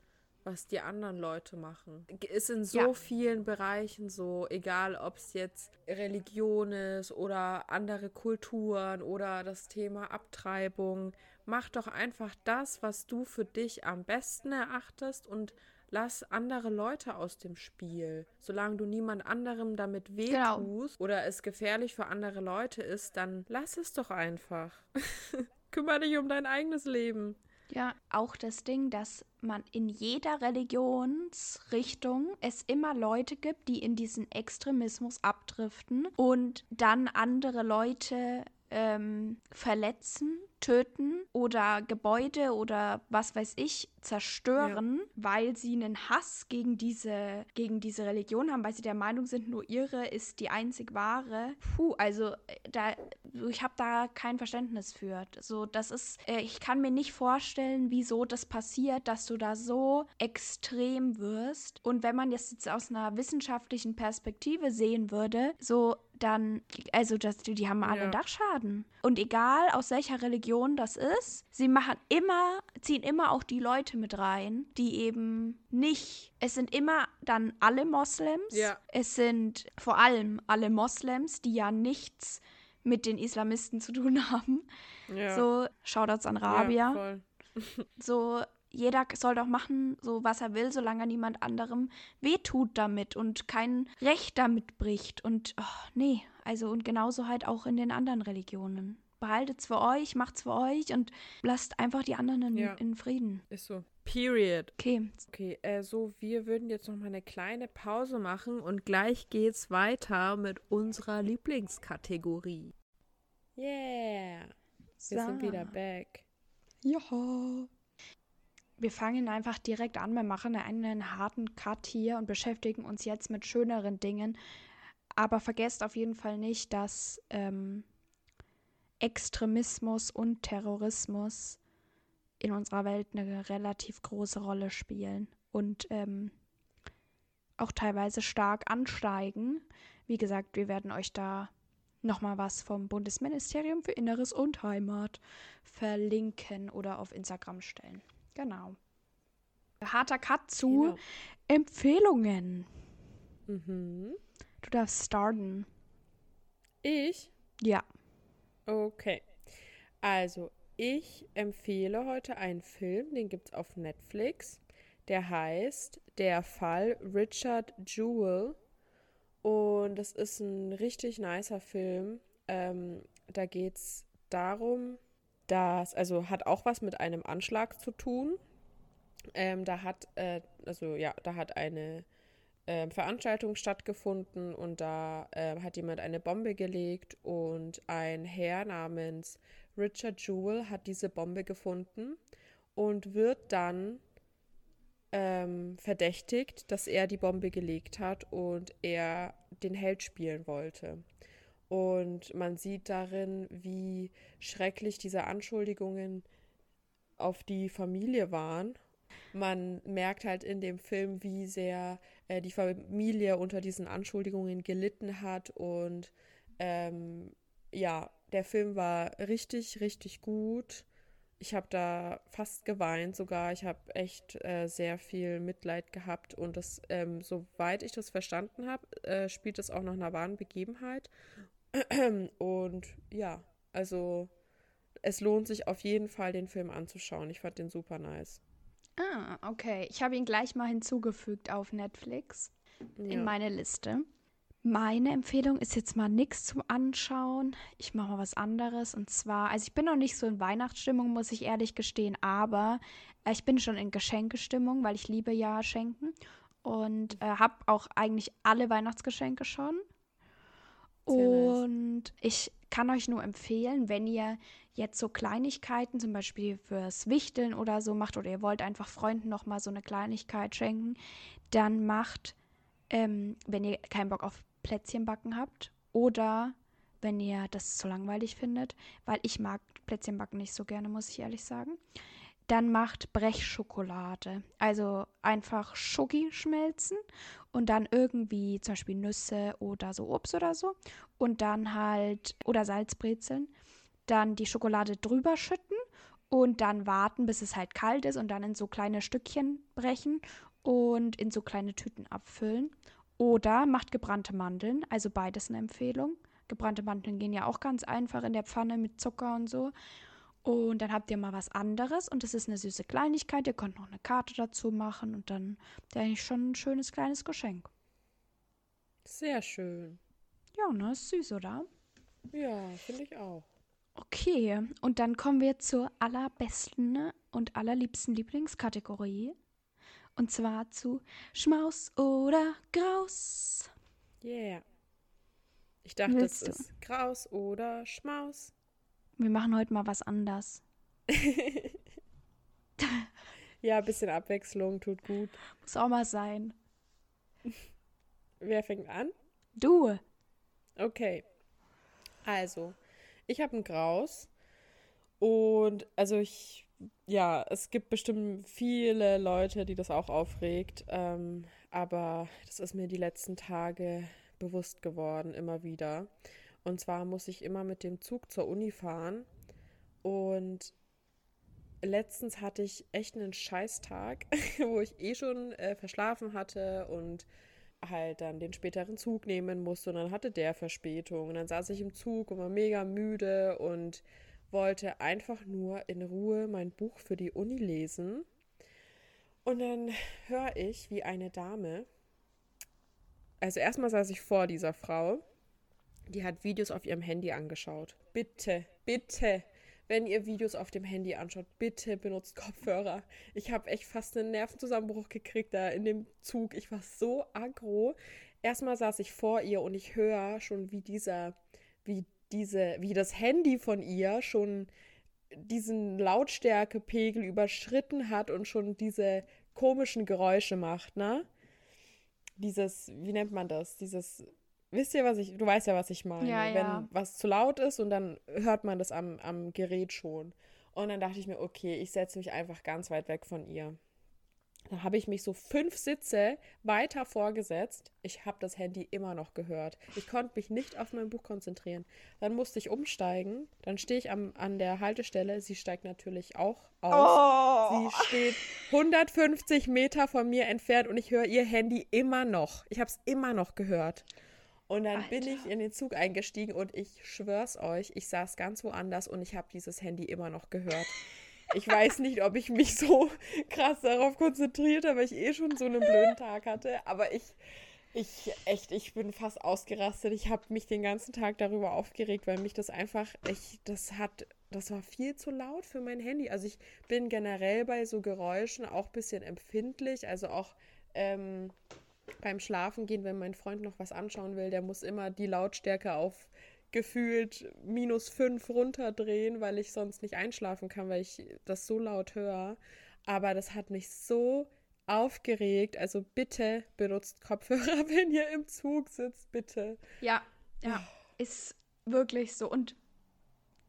was die anderen Leute machen. Ist in so Ja. vielen Bereichen so, egal ob es jetzt Religion ist oder andere Kulturen oder das Thema Abtreibung. Mach doch einfach das, was du für dich am besten erachtest und lass andere Leute aus dem Spiel. Solange du niemand anderem damit Genau. wehtust oder es gefährlich für andere Leute ist, dann lass es doch einfach. (laughs) Kümmere dich um dein eigenes Leben. Ja, auch das Ding, dass man in jeder Religionsrichtung es immer Leute gibt, die in diesen Extremismus abdriften und dann andere Leute ähm, verletzen, töten oder Gebäude oder was weiß ich zerstören, weil sie einen Hass gegen diese, gegen diese Religion haben, weil sie der Meinung sind, nur ihre ist die einzig wahre. Puh, also äh, da, ich habe da kein Verständnis für. So, das ist, äh, ich kann mir nicht vorstellen, wieso das passiert, dass du da so extrem wirst. Und wenn man das jetzt aus einer wissenschaftlichen Perspektive sehen würde, so dann, also das, die, die haben alle Ja. Dachschaden. Und egal aus welcher Religion das ist, sie machen immer, ziehen immer auch die Leute mit rein, die eben nicht, es sind immer dann alle Moslems, Ja. es sind vor allem alle Moslems, die ja nichts mit den Islamisten zu tun (laughs) haben. Ja. So, Shoutouts an Rabia. Ja. (laughs) So, jeder soll doch machen, so was er will, solange er niemand anderem wehtut damit und kein Recht damit bricht. Und oh, nee, also und genauso halt auch in den anderen Religionen. Behaltet's für euch, macht's für euch und lasst einfach die anderen in, Ja. in Frieden. Ist so. Period. Okay, Okay, äh, so, wir würden jetzt noch mal eine kleine Pause machen und gleich geht's weiter mit unserer Lieblingskategorie. Yeah. Wir sind So. wieder back. Ja. Wir fangen einfach direkt an. Wir machen einen harten Cut hier und beschäftigen uns jetzt mit schöneren Dingen. Aber vergesst auf jeden Fall nicht, dass ähm, Extremismus und Terrorismus in unserer Welt eine relativ große Rolle spielen und ähm, auch teilweise stark ansteigen. Wie gesagt, wir werden euch da nochmal was vom Bundesministerium für Inneres und Heimat verlinken oder auf Instagram stellen. Genau. Harter Cut zu Genau. Empfehlungen. Mhm. Du darfst starten. Ich? Ja. Okay. Also, ich empfehle heute einen Film, den gibt's auf Netflix. Der heißt Der Fall Richard Jewell. Und das ist ein richtig nicer Film. Ähm, da geht's darum, dass, also hat auch was mit einem Anschlag zu tun. Ähm, da hat, äh, also ja, da hat eine ähm, Veranstaltung stattgefunden und da ähm, hat jemand eine Bombe gelegt und ein Herr namens Richard Jewell hat diese Bombe gefunden und wird dann ähm, verdächtigt, dass er die Bombe gelegt hat und er den Held spielen wollte. Und man sieht darin, wie schrecklich diese Anschuldigungen auf die Familie waren. Man merkt halt in dem Film, wie sehr äh, die Familie unter diesen Anschuldigungen gelitten hat. Und ähm, ja, der Film war richtig, richtig gut. Ich habe da fast geweint sogar. Ich habe echt äh, sehr viel Mitleid gehabt. Und das, ähm, soweit ich das verstanden habe, äh, spielt es auch nach einer wahren Begebenheit. (clears throat) Und ja, also es lohnt sich auf jeden Fall, den Film anzuschauen. Ich fand den super nice. Ah, okay. Ich habe ihn gleich mal hinzugefügt auf Netflix in Ja. meine Liste. Meine Empfehlung ist jetzt mal nichts zum Anschauen. Ich mache mal was anderes. Und zwar, also ich bin noch nicht so in Weihnachtsstimmung, muss ich ehrlich gestehen, aber äh, ich bin schon in Geschenkestimmung, weil ich liebe ja Schenken. Und äh, habe auch eigentlich alle Weihnachtsgeschenke schon. Sehr nice. Und ich kann euch nur empfehlen, wenn ihr jetzt so Kleinigkeiten, zum Beispiel fürs Wichteln oder so macht, oder ihr wollt einfach Freunden noch mal so eine Kleinigkeit schenken, dann macht, ähm, wenn ihr keinen Bock auf Plätzchen backen habt oder wenn ihr das zu langweilig findet, weil ich mag Plätzchen backen nicht so gerne, muss ich ehrlich sagen, dann macht Brechschokolade. Also einfach Schoki schmelzen und dann irgendwie zum Beispiel Nüsse oder so Obst oder so und dann halt oder Salzbrezeln, dann die Schokolade drüber schütten und dann warten, bis es halt kalt ist und dann in so kleine Stückchen brechen und in so kleine Tüten abfüllen. Oder macht gebrannte Mandeln, also beides eine Empfehlung. Gebrannte Mandeln gehen ja auch ganz einfach in der Pfanne mit Zucker und so. Und dann habt ihr mal was anderes und es ist eine süße Kleinigkeit. Ihr könnt noch eine Karte dazu machen und dann habt ihr eigentlich schon ein schönes kleines Geschenk. Sehr schön. Ja, ne? Ist süß, oder? Ja, finde ich auch. Okay, und dann kommen wir zur allerbesten und allerliebsten Lieblingskategorie. Und zwar zu Schmaus oder Graus. Yeah. Ich dachte, Willst das ist Graus oder Schmaus. Wir machen heute mal was anders. (laughs) ja, ein bisschen Abwechslung tut gut. Muss auch mal sein. Wer fängt an? Du. Okay. Also, ich habe ein Graus. Und also ich, ja, es gibt bestimmt viele Leute, die das auch aufregt. Ähm, aber das ist mir die letzten Tage bewusst geworden, immer wieder. Und zwar muss ich immer mit dem Zug zur Uni fahren. Und letztens hatte ich echt einen Scheißtag, (laughs) wo ich eh schon äh, verschlafen hatte und halt dann den späteren Zug nehmen musste und dann hatte der Verspätung und dann saß ich im Zug und war mega müde und wollte einfach nur in Ruhe mein Buch für die Uni lesen. Und dann höre ich, wie eine Dame, also erstmal saß ich vor dieser Frau, die hat Videos auf ihrem Handy angeschaut. Bitte, bitte, wenn ihr Videos auf dem Handy anschaut, bitte benutzt Kopfhörer. Ich habe echt fast einen Nervenzusammenbruch gekriegt da in dem Zug. Ich war so aggro. Erstmal saß ich vor ihr und ich höre schon, wie dieser, wie diese, wie das Handy von ihr schon diesen Lautstärkepegel überschritten hat und schon diese komischen Geräusche macht, ne? Dieses, wie nennt man das? Dieses wisst ihr, was ich, du weißt ja, was ich meine. Ja, Wenn ja. was zu laut ist und dann hört man das am, am Gerät schon. Und dann dachte ich mir, okay, ich setze mich einfach ganz weit weg von ihr. Dann habe ich mich so fünf Sitze weiter vorgesetzt. Ich habe das Handy immer noch gehört. Ich konnte mich nicht auf mein Buch konzentrieren. Dann musste ich umsteigen. Dann stehe ich am, an der Haltestelle. Sie steigt natürlich auch aus. Oh. Sie steht 150 Meter von mir entfernt und ich höre ihr Handy immer noch. Ich habe es immer noch gehört. Und dann Alter. bin ich in den Zug eingestiegen und ich schwör's euch, ich saß ganz woanders und ich habe dieses Handy immer noch gehört. Ich weiß nicht, ob ich mich so (laughs) krass darauf konzentriert habe, weil ich eh schon so einen blöden Tag hatte. Aber ich, ich, echt, ich bin fast ausgerastet. Ich habe mich den ganzen Tag darüber aufgeregt, weil mich das einfach, ich, das hat, das war viel zu laut für mein Handy. Also ich bin generell bei so Geräuschen auch ein bisschen empfindlich. Also auch, ähm, beim Schlafen gehen, wenn mein Freund noch was anschauen will, der muss immer die Lautstärke auf gefühlt minus fünf runterdrehen, weil ich sonst nicht einschlafen kann, weil ich das so laut höre. Aber das hat mich so aufgeregt. Also bitte benutzt Kopfhörer, (laughs) wenn ihr im Zug sitzt, bitte. Ja, ja, ist wirklich so. Und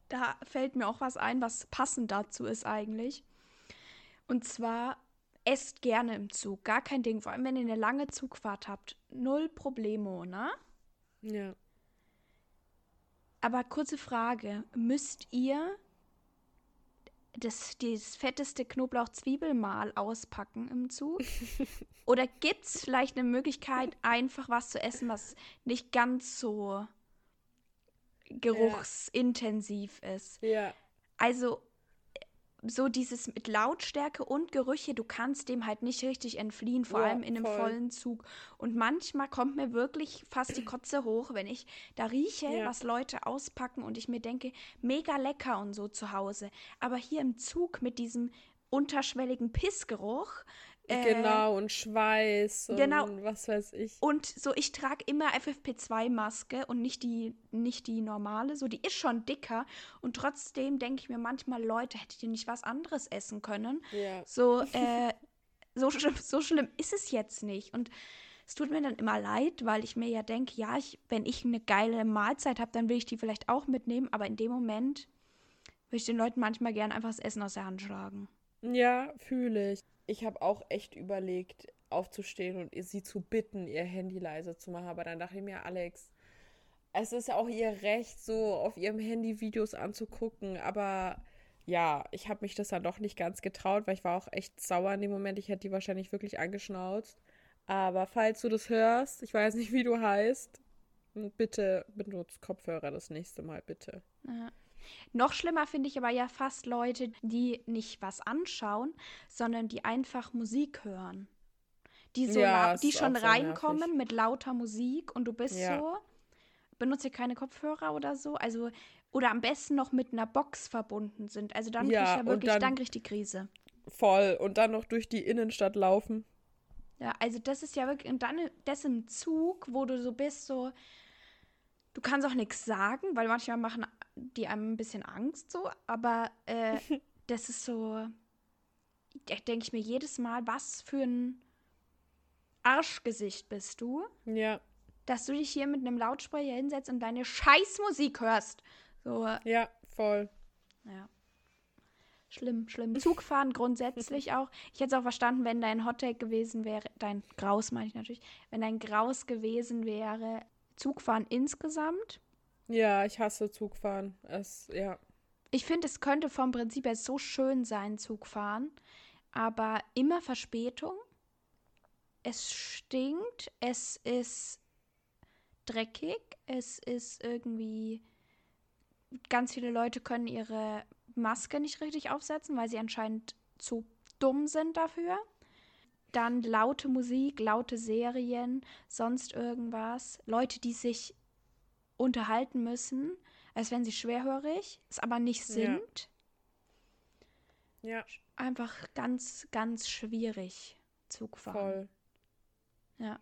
da fällt mir auch was ein, was passend dazu ist eigentlich. Und zwar esst gerne im Zug, gar kein Ding. Vor allem, wenn ihr eine lange Zugfahrt habt. Null Problemo, ne? Ja. Aber kurze Frage: Müsst ihr das, das fetteste Knoblauch-Zwiebelmal auspacken im Zug? (laughs) Oder gibt es vielleicht eine Möglichkeit, einfach was zu essen, was nicht ganz so geruchsintensiv ist? Ja. Also so dieses mit Lautstärke und Gerüche, du kannst dem halt nicht richtig entfliehen, vor ja, allem in einem voll. vollen Zug. Und manchmal kommt mir wirklich fast die Kotze hoch, wenn ich da rieche, ja. was Leute auspacken und ich mir denke, mega lecker und so zu Hause. Aber hier im Zug mit diesem unterschwelligen Pissgeruch, äh, genau, und Schweiß und genau. was weiß ich. Und so, ich trage immer FFP2-Maske und nicht die, nicht die normale. So, die ist schon dicker. Und trotzdem denke ich mir manchmal, Leute, hättet ihr nicht was anderes essen können? Ja. So, äh, so, schlimm, so schlimm ist es jetzt nicht. Und es tut mir dann immer leid, weil ich mir ja denke, ja, ich, wenn ich eine geile Mahlzeit habe, dann will ich die vielleicht auch mitnehmen. Aber in dem Moment will ich den Leuten manchmal gern einfach das Essen aus der Hand schlagen. Ja, fühle ich ich habe auch echt überlegt, aufzustehen und sie zu bitten, ihr Handy leise zu machen. Aber dann dachte ich mir, Alex, es ist ja auch ihr Recht, so auf ihrem Handy Videos anzugucken. Aber ja, ich habe mich das dann doch nicht ganz getraut, weil ich war auch echt sauer in dem Moment. Ich hätte die wahrscheinlich wirklich angeschnauzt. Aber falls du das hörst, ich weiß nicht, wie du heißt, bitte benutzt Kopfhörer das nächste Mal, bitte. Ja. Noch schlimmer finde ich aber ja fast Leute, die nicht was anschauen, sondern die einfach Musik hören. Die, so ja, die schon reinkommen mit lauter Musik und du bist ja. so, benutzt ihr keine Kopfhörer oder so. Also, oder am besten noch mit einer Box verbunden sind. Also dann ja, krieg ich ja wirklich, dann, dann krieg ich die Krise. Voll. Und dann noch durch die Innenstadt laufen. Ja, also das ist ja wirklich, und dann das im Zug, wo du so bist, so, du kannst auch nichts sagen, weil manchmal machen die einem ein bisschen Angst so, aber äh, (laughs) das ist so, da denke ich mir jedes Mal, was für ein Arschgesicht bist du? Ja. Dass du dich hier mit einem Lautsprecher hinsetzt und deine Scheißmusik hörst. So. Ja, voll. Ja. Schlimm, schlimm. Zugfahren (laughs) grundsätzlich auch. Ich hätte es auch verstanden, wenn dein Hottag gewesen wäre, dein Graus meine ich natürlich, wenn dein Graus gewesen wäre, Zugfahren insgesamt. Ja, ich hasse Zugfahren. Es, ja. Ich finde, es könnte vom Prinzip her so schön sein, Zugfahren, aber immer Verspätung. Es stinkt, es ist dreckig, es ist irgendwie. Ganz viele Leute können ihre Maske nicht richtig aufsetzen, weil sie anscheinend zu dumm sind dafür. Dann laute Musik, laute Serien, sonst irgendwas. Leute, die sich unterhalten müssen, als wären sie schwerhörig, es aber nicht sind. Ja. ja. Einfach ganz, ganz schwierig Zug fahren. Voll. Ja.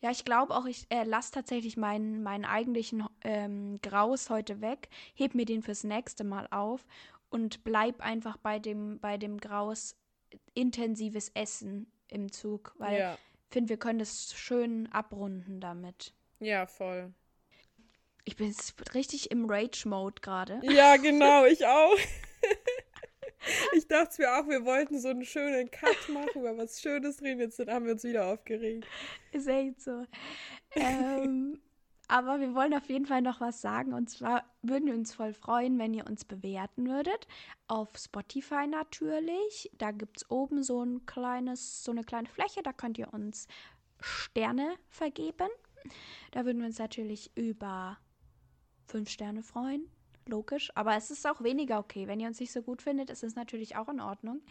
Ja, ich glaube auch, ich äh, lasse tatsächlich meinen, meinen eigentlichen ähm, Graus heute weg, heb mir den fürs nächste Mal auf und bleib einfach bei dem, bei dem Graus intensives Essen im Zug, weil ja. ich finde, wir können das schön abrunden damit. Ja, voll. Ich bin jetzt richtig im Rage-Mode gerade. Ja, (laughs) genau, ich auch. (laughs) ich dachte mir auch, wir wollten so einen schönen Cut machen, über was Schönes reden. Jetzt haben wir uns wieder aufgeregt. Ist echt so. Ähm, aber wir wollen auf jeden Fall noch was sagen. Und zwar würden wir uns voll freuen, wenn ihr uns bewerten würdet. Auf Spotify natürlich. Da gibt es oben so ein kleines, so eine kleine Fläche. Da könnt ihr uns Sterne vergeben. Da würden wir uns natürlich über fünf Sterne freuen. Logisch. Aber es ist auch weniger okay. Wenn ihr uns nicht so gut findet, ist es natürlich auch in Ordnung.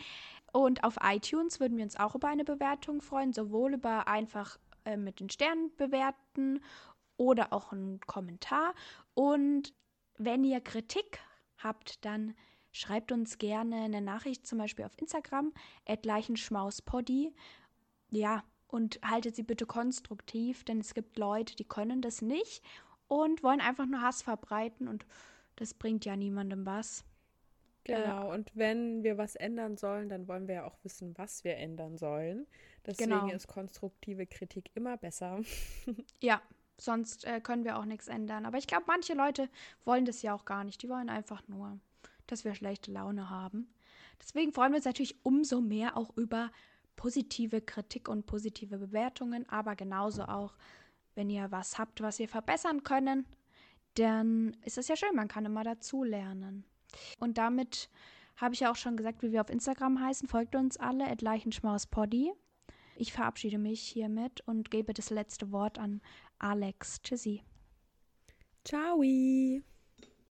Und auf iTunes würden wir uns auch über eine Bewertung freuen. Sowohl über einfach äh, mit den Sternen bewerten oder auch einen Kommentar. Und wenn ihr Kritik habt, dann schreibt uns gerne eine Nachricht, zum Beispiel auf Instagram, leichenschmauspoddy. Ja, und haltet sie bitte konstruktiv, denn es gibt Leute, die können das nicht und wollen einfach nur Hass verbreiten und das bringt ja niemandem was. Genau, äh, und wenn wir was ändern sollen, dann wollen wir ja auch wissen, was wir ändern sollen. Deswegen genau. ist konstruktive Kritik immer besser. (laughs) ja, sonst äh, können wir auch nichts ändern. Aber ich glaube, manche Leute wollen das ja auch gar nicht. Die wollen einfach nur, dass wir schlechte Laune haben. Deswegen freuen wir uns natürlich umso mehr auch über positive Kritik und positive Bewertungen, aber genauso auch wenn ihr was habt, was wir verbessern können, dann ist es ja schön, man kann immer dazu lernen. Und damit habe ich ja auch schon gesagt, wie wir auf Instagram heißen. Folgt uns alle, Leichenschmauspoddy. Ich verabschiede mich hiermit und gebe das letzte Wort an Alex. Tschüssi. Ciao.